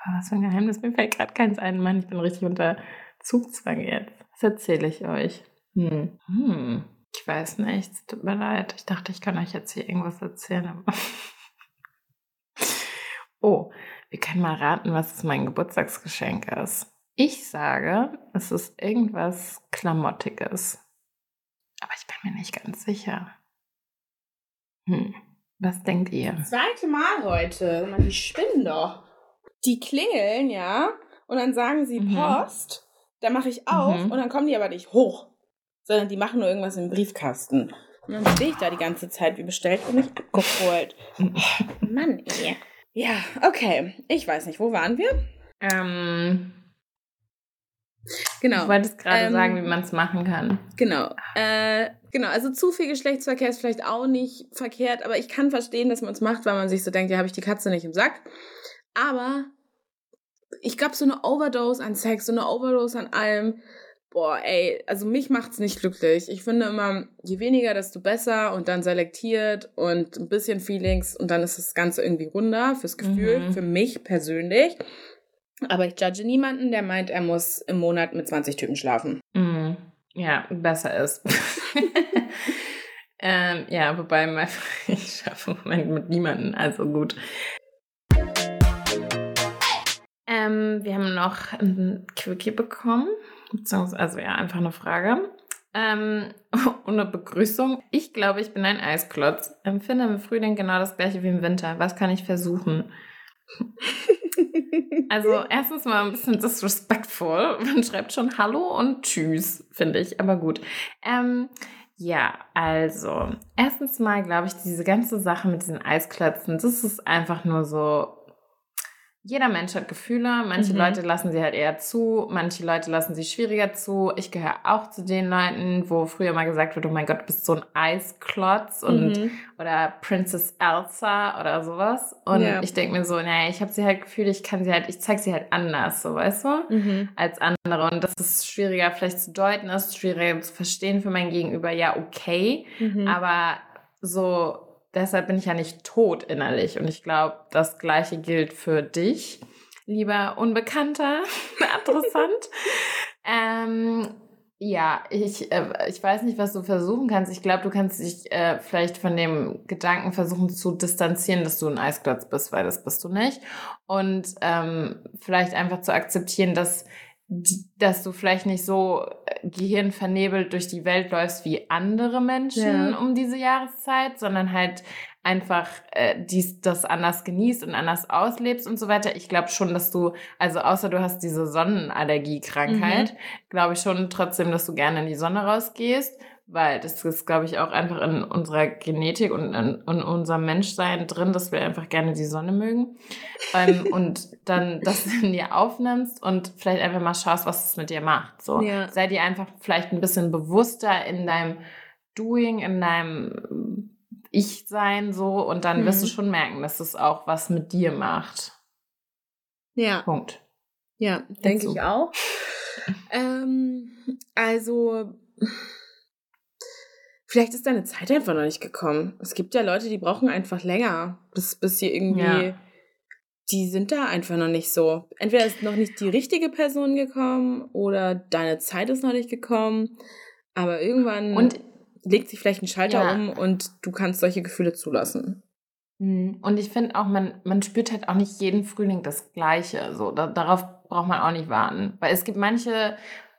Aber was für ein Geheimnis? Mir fällt gerade keins ein. Mann, ich bin richtig unter Zugzwang jetzt. Was erzähle ich euch? Hm. Hm. Ich weiß nicht, es tut mir leid. Ich dachte, ich kann euch jetzt hier irgendwas erzählen. [laughs] oh, wir können mal raten, was mein Geburtstagsgeschenk ist. Ich sage, es ist irgendwas Klamottiges. Aber ich bin mir nicht ganz sicher. Hm, was denkt ihr? Zweite Mal heute. Die spinnen doch. Die klingeln, ja, und dann sagen sie mhm. Post. Dann mache ich auf mhm. und dann kommen die aber nicht hoch sondern die machen nur irgendwas im Briefkasten. Und dann stehe ich da die ganze Zeit wie bestellt und nicht abgeholt. Mann, ey. Ja, okay. Ich weiß nicht, wo waren wir? Ähm. Genau. Du wolltest gerade ähm, sagen, wie man es machen kann. Genau. Äh, genau, also zu viel Geschlechtsverkehr ist vielleicht auch nicht verkehrt, aber ich kann verstehen, dass man es macht, weil man sich so denkt, ja, habe ich die Katze nicht im Sack. Aber ich glaube, so eine Overdose an Sex, so eine Overdose an allem, boah, ey, also mich macht's nicht glücklich. Ich finde immer, je weniger, desto besser und dann selektiert und ein bisschen Feelings und dann ist das Ganze irgendwie runder fürs Gefühl, mhm. für mich persönlich. Aber ich judge niemanden, der meint, er muss im Monat mit 20 Typen schlafen. Mhm. Ja, besser ist. [laughs] ähm, ja, wobei [laughs] ich schaffe im Moment mit niemanden, also gut. Ähm, wir haben noch ein Quickie bekommen Beziehungsweise, also ja, einfach eine Frage. Ähm, [laughs] und eine Begrüßung. Ich glaube, ich bin ein Eisklotz. Empfinde im Frühling genau das gleiche wie im Winter. Was kann ich versuchen? [laughs] also erstens mal ein bisschen disrespectful. Man schreibt schon Hallo und Tschüss, finde ich. Aber gut. Ähm, ja, also erstens mal glaube ich, diese ganze Sache mit diesen Eisklötzen, das ist einfach nur so jeder Mensch hat Gefühle. Manche mhm. Leute lassen sie halt eher zu, manche Leute lassen sie schwieriger zu. Ich gehöre auch zu den Leuten, wo früher mal gesagt wird, oh mein Gott, du bist so ein Eisklotz und mhm. oder Princess Elsa oder sowas. Und ja. ich denke mir so, naja, ich habe sie halt gefühlt, ich kann sie halt, ich zeige sie halt anders, so weißt du, mhm. als andere. Und das ist schwieriger vielleicht zu deuten, ist schwieriger zu verstehen für mein Gegenüber. Ja, okay, mhm. aber so deshalb bin ich ja nicht tot innerlich. Und ich glaube, das Gleiche gilt für dich, lieber Unbekannter, [laughs] interessant. [laughs] ähm, Ja, ich, äh, ich weiß nicht, was du versuchen kannst. Ich glaube, du kannst dich äh, vielleicht von dem Gedanken versuchen zu distanzieren, dass du ein Eisklotz bist, weil das bist du nicht. Und ähm, vielleicht einfach zu akzeptieren, dass dass du vielleicht nicht so äh, gehirnvernebelt durch die Welt läufst wie andere Menschen ja. um diese Jahreszeit, sondern halt einfach äh, dies, das anders genießt und anders auslebst und so weiter. Ich glaube schon, dass du, also außer du hast diese Sonnenallergiekrankheit, mhm. glaube ich schon trotzdem, dass du gerne in die Sonne rausgehst, weil das ist, glaube ich, auch einfach in unserer Genetik und in, in unserem Menschsein drin, dass wir einfach gerne die Sonne mögen. ähm, [laughs] und dann das in dir aufnimmst und vielleicht einfach mal schaust, was es mit dir macht. So, ja. sei dir einfach vielleicht ein bisschen bewusster in deinem Doing, in deinem ich sein so und dann mhm. wirst du mhm. schon merken, dass es auch was mit dir macht. Ja. Punkt. Ja, denke ich auch. [laughs] ähm, also, vielleicht ist deine Zeit einfach noch nicht gekommen. Es gibt ja Leute, die brauchen einfach länger, bis, bis sie irgendwie. Ja. Die sind da einfach noch nicht so. Entweder ist noch nicht die richtige Person gekommen oder deine Zeit ist noch nicht gekommen. Aber irgendwann. Und legt sich vielleicht ein Schalter ja. um und du kannst solche Gefühle zulassen. Mhm. Und ich finde auch, man, man spürt halt auch nicht jeden Frühling das Gleiche. So, da, darauf braucht man auch nicht warten. Weil es gibt manche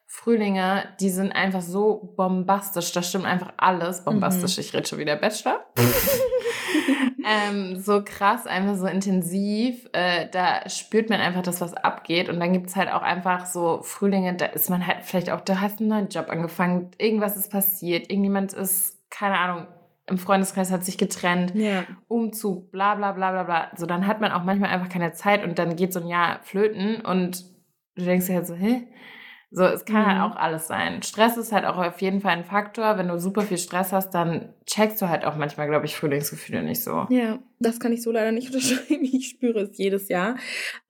Frühlinge, die sind einfach so bombastisch. Da stimmt einfach alles. Bombastisch, mhm. ich rede schon wieder Bachelor. [laughs] ähm, so krass, einfach so intensiv. Äh, da spürt man einfach, dass was abgeht. Und dann gibt es halt auch einfach so Frühlinge, da ist man halt vielleicht auch, da hast du einen neuen Job angefangen, irgendwas ist passiert, irgendjemand ist, keine Ahnung, im Freundeskreis hat sich getrennt, ja. Umzug, bla bla bla bla bla. So, dann hat man auch manchmal einfach keine Zeit und dann geht so ein Jahr flöten und du denkst dir halt so, hä? So, es kann halt mhm. halt auch alles sein. Stress ist halt auch auf jeden Fall ein Faktor. Wenn du super viel Stress hast, dann checkst du halt auch manchmal, glaube ich, Frühlingsgefühle nicht so. Ja, das kann ich so leider nicht [laughs] unterschreiben. Ich spüre es jedes Jahr.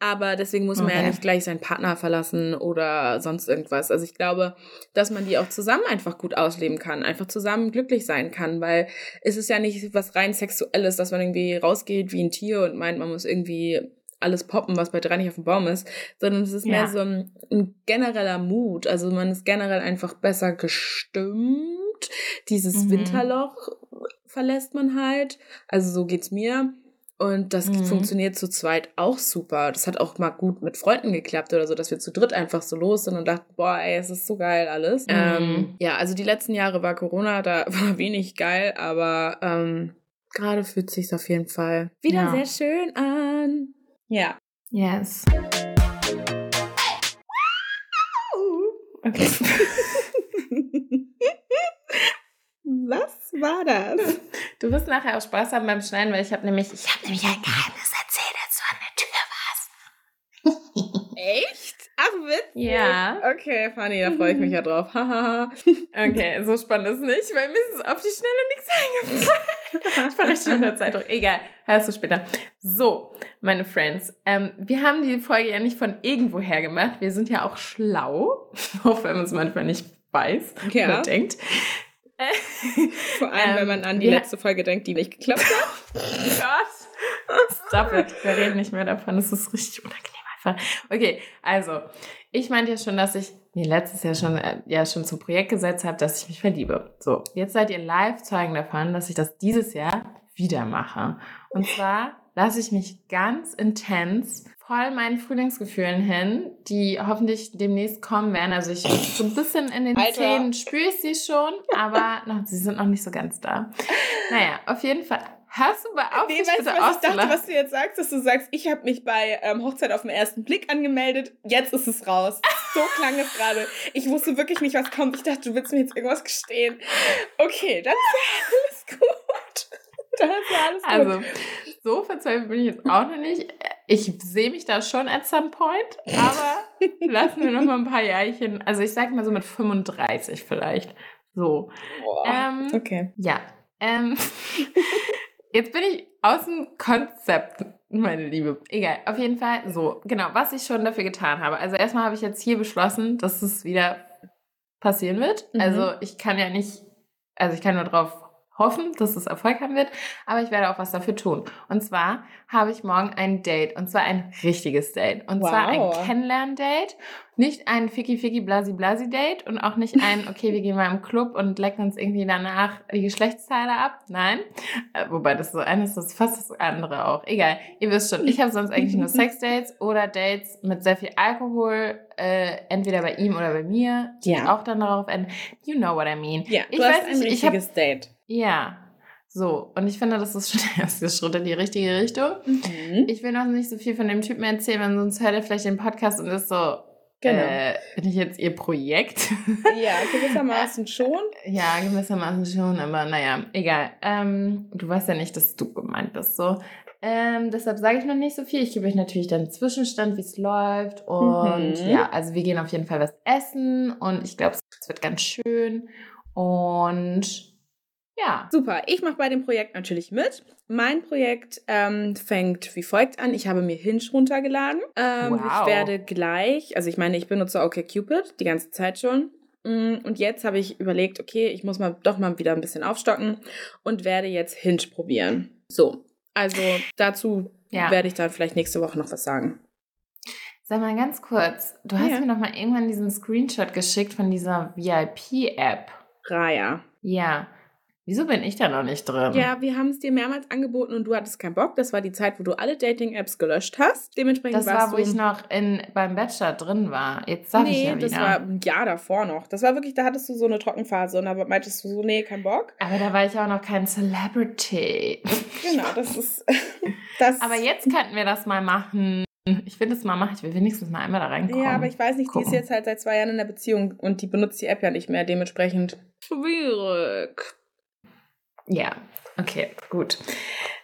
Aber deswegen muss man okay. ja nicht gleich seinen Partner verlassen oder sonst irgendwas. Also ich glaube, dass man die auch zusammen einfach gut ausleben kann, einfach zusammen glücklich sein kann, weil es ist ja nicht was rein Sexuelles, dass man irgendwie rausgeht wie ein Tier und meint, man muss irgendwie alles poppen, was bei drei nicht auf dem Baum ist, sondern es ist ja. mehr so ein, ein, genereller Mut. Also man ist generell einfach besser gestimmt. Dieses mhm. Winterloch verlässt man halt. Also so geht's mir. Und das mhm. funktioniert zu zweit auch super. Das hat auch mal gut mit Freunden geklappt oder so, dass wir zu dritt einfach so los sind und dachten, boah, ey, es ist so geil alles. Mhm. Ähm, ja, also die letzten Jahre war Corona, da [laughs] war wenig geil, aber ähm, gerade fühlt sich auf jeden Fall wieder ja. sehr schön an. Ja. Yes. Okay. [laughs] Was war das? Du wirst nachher auch Spaß haben beim Schneiden, weil ich habe nämlich, ich habe nämlich ein Geheimnis erzählt, als du an der Tür warst. Echt? Ach, witzig. Ja. Okay, Fanny, da freue ich mich ja drauf. Hahaha. okay, so spannend ist nicht, weil mir ist auf die Schnelle nichts eingefallen. [laughs] ich war richtig unter Zeitdruck. Egal, hörst du später. So, meine Friends, ähm, wir haben die Folge ja nicht von irgendwoher gemacht. Wir sind ja auch schlau, [laughs] auch wenn man es manchmal nicht weiß ja. oder denkt. Vor allem, ähm, wenn man an die ja. letzte Folge denkt, die nicht geklappt hat. [laughs] oh Gott. Stop it. Wir reden nicht mehr davon. Das ist richtig unangenehm. Okay, also, ich meinte ja schon, dass ich nee, letztes Jahr schon, äh, ja, schon zum Projekt gesetzt habe, dass ich mich verliebe. So, jetzt seid ihr Live-Zeugen davon, dass ich das dieses Jahr wieder mache. Und zwar lasse ich mich ganz intens voll meinen Frühlingsgefühlen hin, die hoffentlich demnächst kommen werden. Also ich so ein bisschen in den Alter. Zähnen spüre ich sie schon, aber noch, sie sind noch nicht so ganz da. Naja, auf jeden Fall Hörst du mal auf, nee, weißt, bitte was ich dachte, was du jetzt sagst, dass du sagst, ich habe mich bei ähm, Hochzeit auf den ersten Blick angemeldet, jetzt ist es raus. So klang es gerade. Ich wusste wirklich nicht, was kommt. Ich dachte, du willst mir jetzt irgendwas gestehen. Okay, dann ist ja alles gut. [laughs] Dann ist ja alles gut. Also, so verzweifelt bin ich jetzt auch noch nicht. Ich sehe mich da schon at some point, aber [laughs] lassen wir noch mal ein paar Jahrchen. Also ich sag mal so mit 35 vielleicht. So. Boah, ähm, okay. Ja. Ähm, [laughs] Jetzt bin ich aus dem Konzept, meine Liebe. Egal, auf jeden Fall so. Genau, was ich schon dafür getan habe. Also erstmal habe ich jetzt hier beschlossen, dass es wieder passieren wird. Mhm. Also ich kann ja nicht, also ich kann nur drauf hoffen, dass es Erfolg haben wird, aber ich werde auch was dafür tun. Und zwar habe ich morgen ein Date und zwar ein richtiges Date und wow. zwar ein Kennenlern-Date, nicht ein Ficky Ficky Blasi Blasi Date und auch nicht ein [laughs] okay, wir gehen mal im Club und lecken uns irgendwie danach die Geschlechtsteile ab. Nein, äh, wobei das so eines ist fast das andere auch. Egal, ihr wisst schon, ich habe sonst eigentlich nur [laughs] Sex-Dates oder Dates mit sehr viel Alkohol, äh, entweder bei ihm oder bei mir, die ja. auch dann darauf enden. You know what I mean. Ja, ich du weiß hast ein nicht, richtiges hab, Date. Ja, so, und ich finde, das ist schon [laughs] der erste Schritt in die richtige Richtung. Mhm. Ich will noch nicht so viel von dem Typen erzählen, weil sonst hört er vielleicht den Podcast und ist so, genau. äh, bin ich jetzt ihr Projekt? [laughs] Ja, gewissermaßen schon. Ja, gewissermaßen schon, aber naja, egal. Ähm, du weißt ja nicht, dass du gemeint bist, so. Ähm, deshalb sage ich noch nicht so viel. Ich gebe euch natürlich dann Zwischenstand, wie es läuft. Und mhm. ja, also wir gehen auf jeden Fall was essen und ich glaube, es wird ganz schön. Und ja. Super. Ich mache bei dem Projekt natürlich mit. Mein Projekt ähm, fängt wie folgt an. Ich habe mir Hinge runtergeladen. Ähm, wow. Ich werde gleich, also ich meine, ich benutze OkCupid die ganze Zeit schon. Mm, und jetzt habe ich überlegt, okay, ich muss mal doch mal wieder ein bisschen aufstocken und werde jetzt Hinge probieren. So. Also dazu ja. werde ich dann vielleicht nächste Woche noch was sagen. Sag mal ganz kurz, du hast ja. mir noch mal irgendwann diesen Screenshot geschickt von dieser VIP-App. Raya. Ja. Wieso bin ich da noch nicht drin? Ja, wir haben es dir mehrmals angeboten und du hattest keinen Bock. Das war die Zeit, wo du alle Dating-Apps gelöscht hast. Dementsprechend das war, wo ich noch in, beim Bachelor drin war. Jetzt darf nee, ich ja wieder. das war ein Jahr davor noch. Das war wirklich, da hattest du so eine Trockenphase und da meintest du so, nee, kein Bock. Aber da war ich auch noch kein Celebrity. [laughs] genau, das ist... [laughs] das Aber jetzt könnten wir das mal machen. Ich will das mal machen. Ich will wenigstens mal einmal da reinkommen. Ja, aber ich weiß nicht, Gucken. die ist jetzt halt seit zwei Jahren in der Beziehung und die benutzt die App ja nicht mehr. Dementsprechend schwierig. Ja, okay, gut.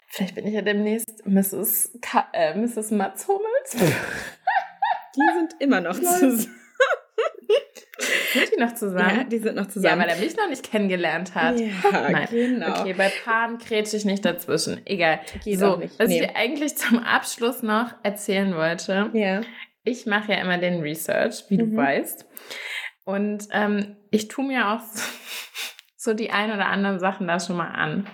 Vielleicht bin ich ja demnächst Mrs. Ka äh, Mrs. Mats Hummels. [laughs] die sind immer noch zusammen. Sind die noch zusammen? Ja, die sind noch zusammen. Ja, weil er mich noch nicht kennengelernt hat. Ja, [laughs] Nein. genau. Okay, bei Paaren krätsche ich nicht dazwischen. Egal. Geht so, nicht. was nee. ich dir eigentlich zum Abschluss noch erzählen wollte. Ja. Ich mache ja immer den Research, wie mhm. du weißt. Und ähm, ich tue mir auch [laughs] so die ein oder anderen Sachen da schon mal an.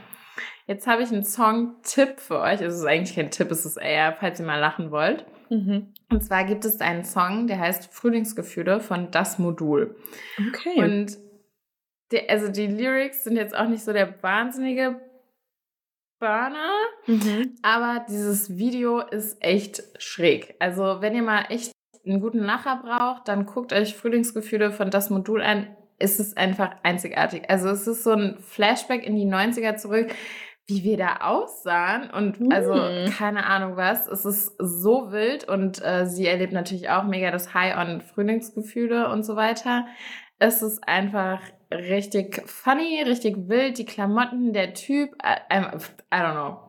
Jetzt habe ich einen Song-Tipp für euch. Es ist eigentlich kein Tipp, es ist eher, falls ihr mal lachen wollt. Mhm. Und zwar gibt es einen Song, der heißt Frühlingsgefühle von Das Modul. Okay. Und der, also die Lyrics sind jetzt auch nicht so der wahnsinnige Burner, mhm. aber dieses Video ist echt schräg. Also wenn ihr mal echt einen guten Lacher braucht, dann guckt euch Frühlingsgefühle von Das Modul an ist es einfach einzigartig. Also es ist so ein Flashback in die 90er zurück, wie wir da aussahen und mm. also keine Ahnung was. Es ist so wild und äh, sie erlebt natürlich auch mega das High on Frühlingsgefühle und so weiter. Es ist einfach richtig funny, richtig wild. Die Klamotten, der Typ, I, I, I don't know.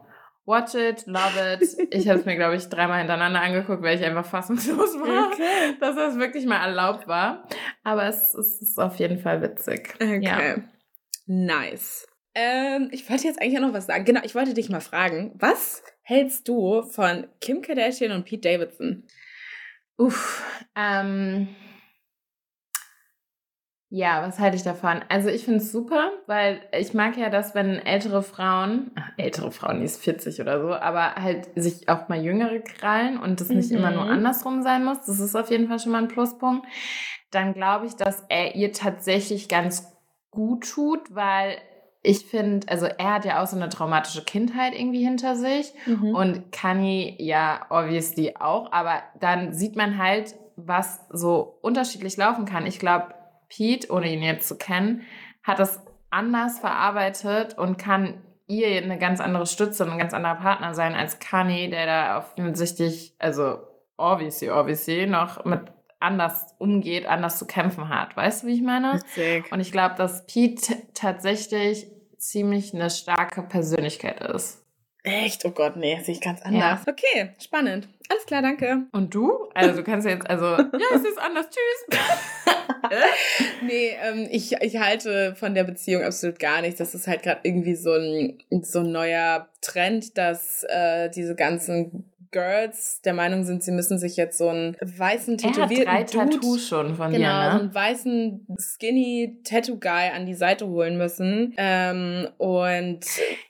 Watch it, love it. Ich habe es mir, glaube ich, dreimal hintereinander angeguckt, weil ich einfach fassungslos war, [laughs] okay. dass das wirklich mal erlaubt war. Aber es, es ist auf jeden Fall witzig. Okay. Ja. Nice. Ähm, ich wollte jetzt eigentlich auch noch was sagen. Genau, ich wollte dich mal fragen, was hältst du von Kim Kardashian und Pete Davidson? Uff, ähm, ja, was halte ich davon? Also ich finde es super, weil ich mag ja das, wenn ältere Frauen, ach, ältere Frauen, die ist 40 oder so, aber halt sich auch mal jüngere krallen und das nicht mhm. immer nur mhm. andersrum sein muss. Das ist auf jeden Fall schon mal ein Pluspunkt. Dann glaube ich, dass er ihr tatsächlich ganz gut tut, weil ich finde, also er hat ja auch so eine traumatische Kindheit irgendwie hinter sich mhm. und Kanye ja obviously auch, aber dann sieht man halt, was so unterschiedlich laufen kann. Ich glaube, Pete, ohne ihn jetzt zu kennen, hat das anders verarbeitet und kann ihr eine ganz andere Stütze und ein ganz anderer Partner sein als Kanye, der da offensichtlich, also obviously, obviously, noch mit anders umgeht, anders zu kämpfen hat. Weißt du, wie ich meine? Witzig. Und ich glaube, dass Pete tatsächlich ziemlich eine starke Persönlichkeit ist. Echt? Oh Gott, nee, sehe ich ganz anders. Ja. Okay, spannend. Alles klar, danke. Und du? Also du kannst jetzt, also, ja, es ist anders, tschüss. [laughs] nee, ähm, ich, ich halte von der Beziehung absolut gar nichts. Das ist halt gerade irgendwie so ein, so ein neuer Trend, dass äh, diese ganzen Girls der Meinung sind, sie müssen sich jetzt so einen weißen tätowierten er hat drei Dude, Tattoos schon von genau, dir, ne? so einen weißen skinny Tattoo Guy an die Seite holen müssen. Ähm, und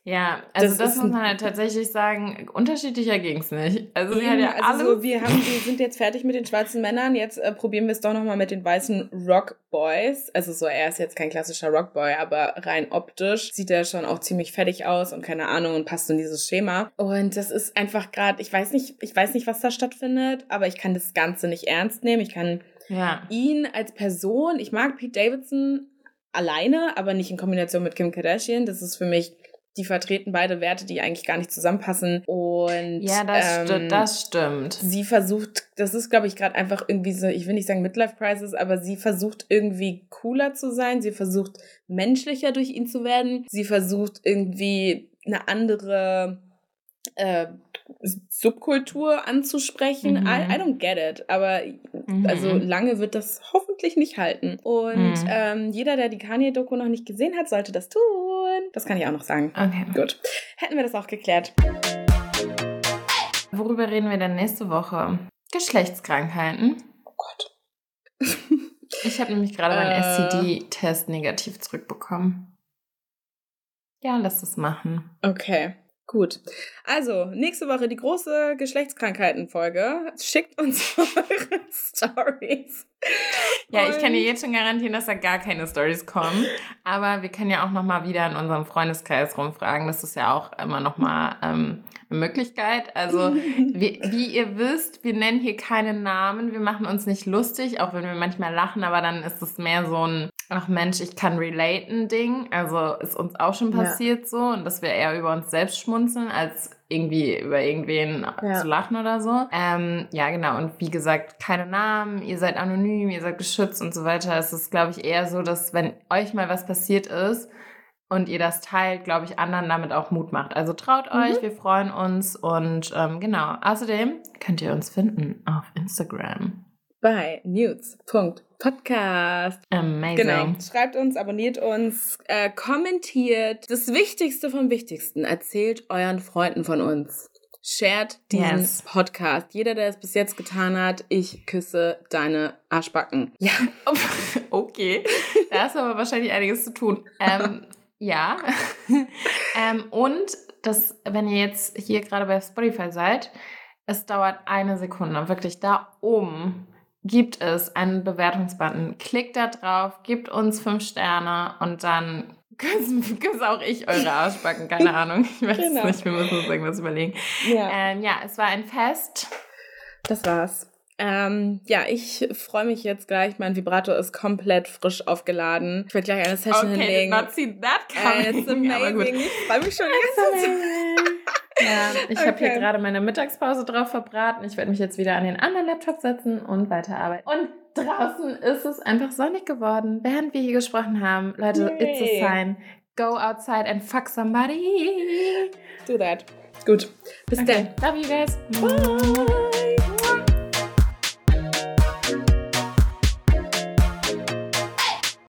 ja, also das, das muss man halt tatsächlich sagen, unterschiedlicher ging's nicht. Also hat ja also so, wir haben, wir sind jetzt fertig mit den schwarzen Männern, jetzt äh, probieren wir es doch nochmal mit den weißen Rock Boys. Also so, er ist jetzt kein klassischer Rockboy, aber rein optisch sieht er schon auch ziemlich fertig aus und keine Ahnung und passt in dieses Schema. Und das ist einfach gerade, ich weiß nicht, ich weiß nicht, was da stattfindet, aber ich kann das Ganze nicht ernst nehmen. Ich kann ja. ihn als Person, ich mag Pete Davidson alleine, aber nicht in Kombination mit Kim Kardashian. Das ist für mich die vertreten beide Werte, die eigentlich gar nicht zusammenpassen. Und ja, das, ähm, sti das stimmt. Sie versucht, das ist, glaube ich, gerade einfach irgendwie so, ich will nicht sagen Midlife Crisis, aber sie versucht irgendwie cooler zu sein. Sie versucht menschlicher durch ihn zu werden. Sie versucht irgendwie eine andere äh, Subkultur anzusprechen. Mhm. I, I, don't get it. Aber mhm. also lange wird das hoffentlich nicht halten. Und mhm. ähm, jeder, der die Kanye-Doku noch nicht gesehen hat, sollte das tun. Das kann ich auch noch sagen. Okay. Gut. Hätten wir das auch geklärt. Worüber reden wir denn nächste Woche? Geschlechtskrankheiten. Oh Gott. [laughs] ich habe nämlich gerade meinen äh, STD-Test negativ zurückbekommen. Ja, lass es machen. Okay. Gut. Also, nächste Woche die große Geschlechtskrankheiten-Folge. Schickt uns [laughs] eure Stories. [laughs] Ja, ich kann dir jetzt schon garantieren, dass da gar keine Stories kommen. Aber wir können ja auch nochmal wieder in unserem Freundeskreis rumfragen. Das ist ja auch immer nochmal ähm, eine Möglichkeit. Also, [laughs] wie, wie ihr wisst, wir nennen hier keine Namen. Wir machen uns nicht lustig, auch wenn wir manchmal lachen. Aber dann ist es mehr so ein ach Mensch, ich kann relaten Ding. Also ist uns auch schon passiert ja. so und dass wir eher über uns selbst schmunzeln, als irgendwie über irgendwen ja. zu lachen oder so. Ähm, ja, genau. Und wie gesagt, keine Namen, ihr seid anonym, ihr seid geschützt und so weiter. Es ist, glaube ich, eher so, dass wenn euch mal was passiert ist, und ihr das teilt, glaube ich, anderen damit auch Mut macht. Also traut mhm. euch, wir freuen uns und ähm, genau. Außerdem könnt ihr uns finden auf Instagram bei news.podcast. Amazing. Genau. Schreibt uns, abonniert uns, äh, kommentiert. Das Wichtigste vom Wichtigsten. Erzählt euren Freunden von uns. Shared diesen yes. Podcast. Jeder, der es bis jetzt getan hat, ich küsse deine Arschbacken. Ja. [laughs] okay. Da ist aber wahrscheinlich einiges zu tun. Ähm, ja. [laughs] ähm, und das, wenn ihr jetzt hier gerade bei Spotify seid, es dauert eine Sekunde, wirklich da oben gibt es einen Bewertungsbutton. Klickt da drauf, gebt uns fünf Sterne und dann [laughs] küsse auch ich eure Arschbacken. Keine [laughs] Ahnung. Ich weiß genau. es nicht. Wir müssen uns irgendwas überlegen. Ja. Ähm, ja, es war ein Fest. Das war's. Ähm, ja, ich freue mich jetzt gleich. Mein Vibrator ist komplett frisch aufgeladen. Ich werde gleich eine Session okay, hinlegen. Okay, not see that coming. Äh, it's [laughs] amazing. Ich freue mich schon die Ja, ich okay. habe hier gerade meine Mittagspause drauf verbraten. Ich werde mich jetzt wieder an den anderen Laptop setzen und weiterarbeiten. Und draußen ist es einfach sonnig geworden, während wir hier gesprochen haben. Leute, Yay. it's a sign. Go outside and fuck somebody. Do that. Gut. Bis okay. dann. Love you guys. Bye.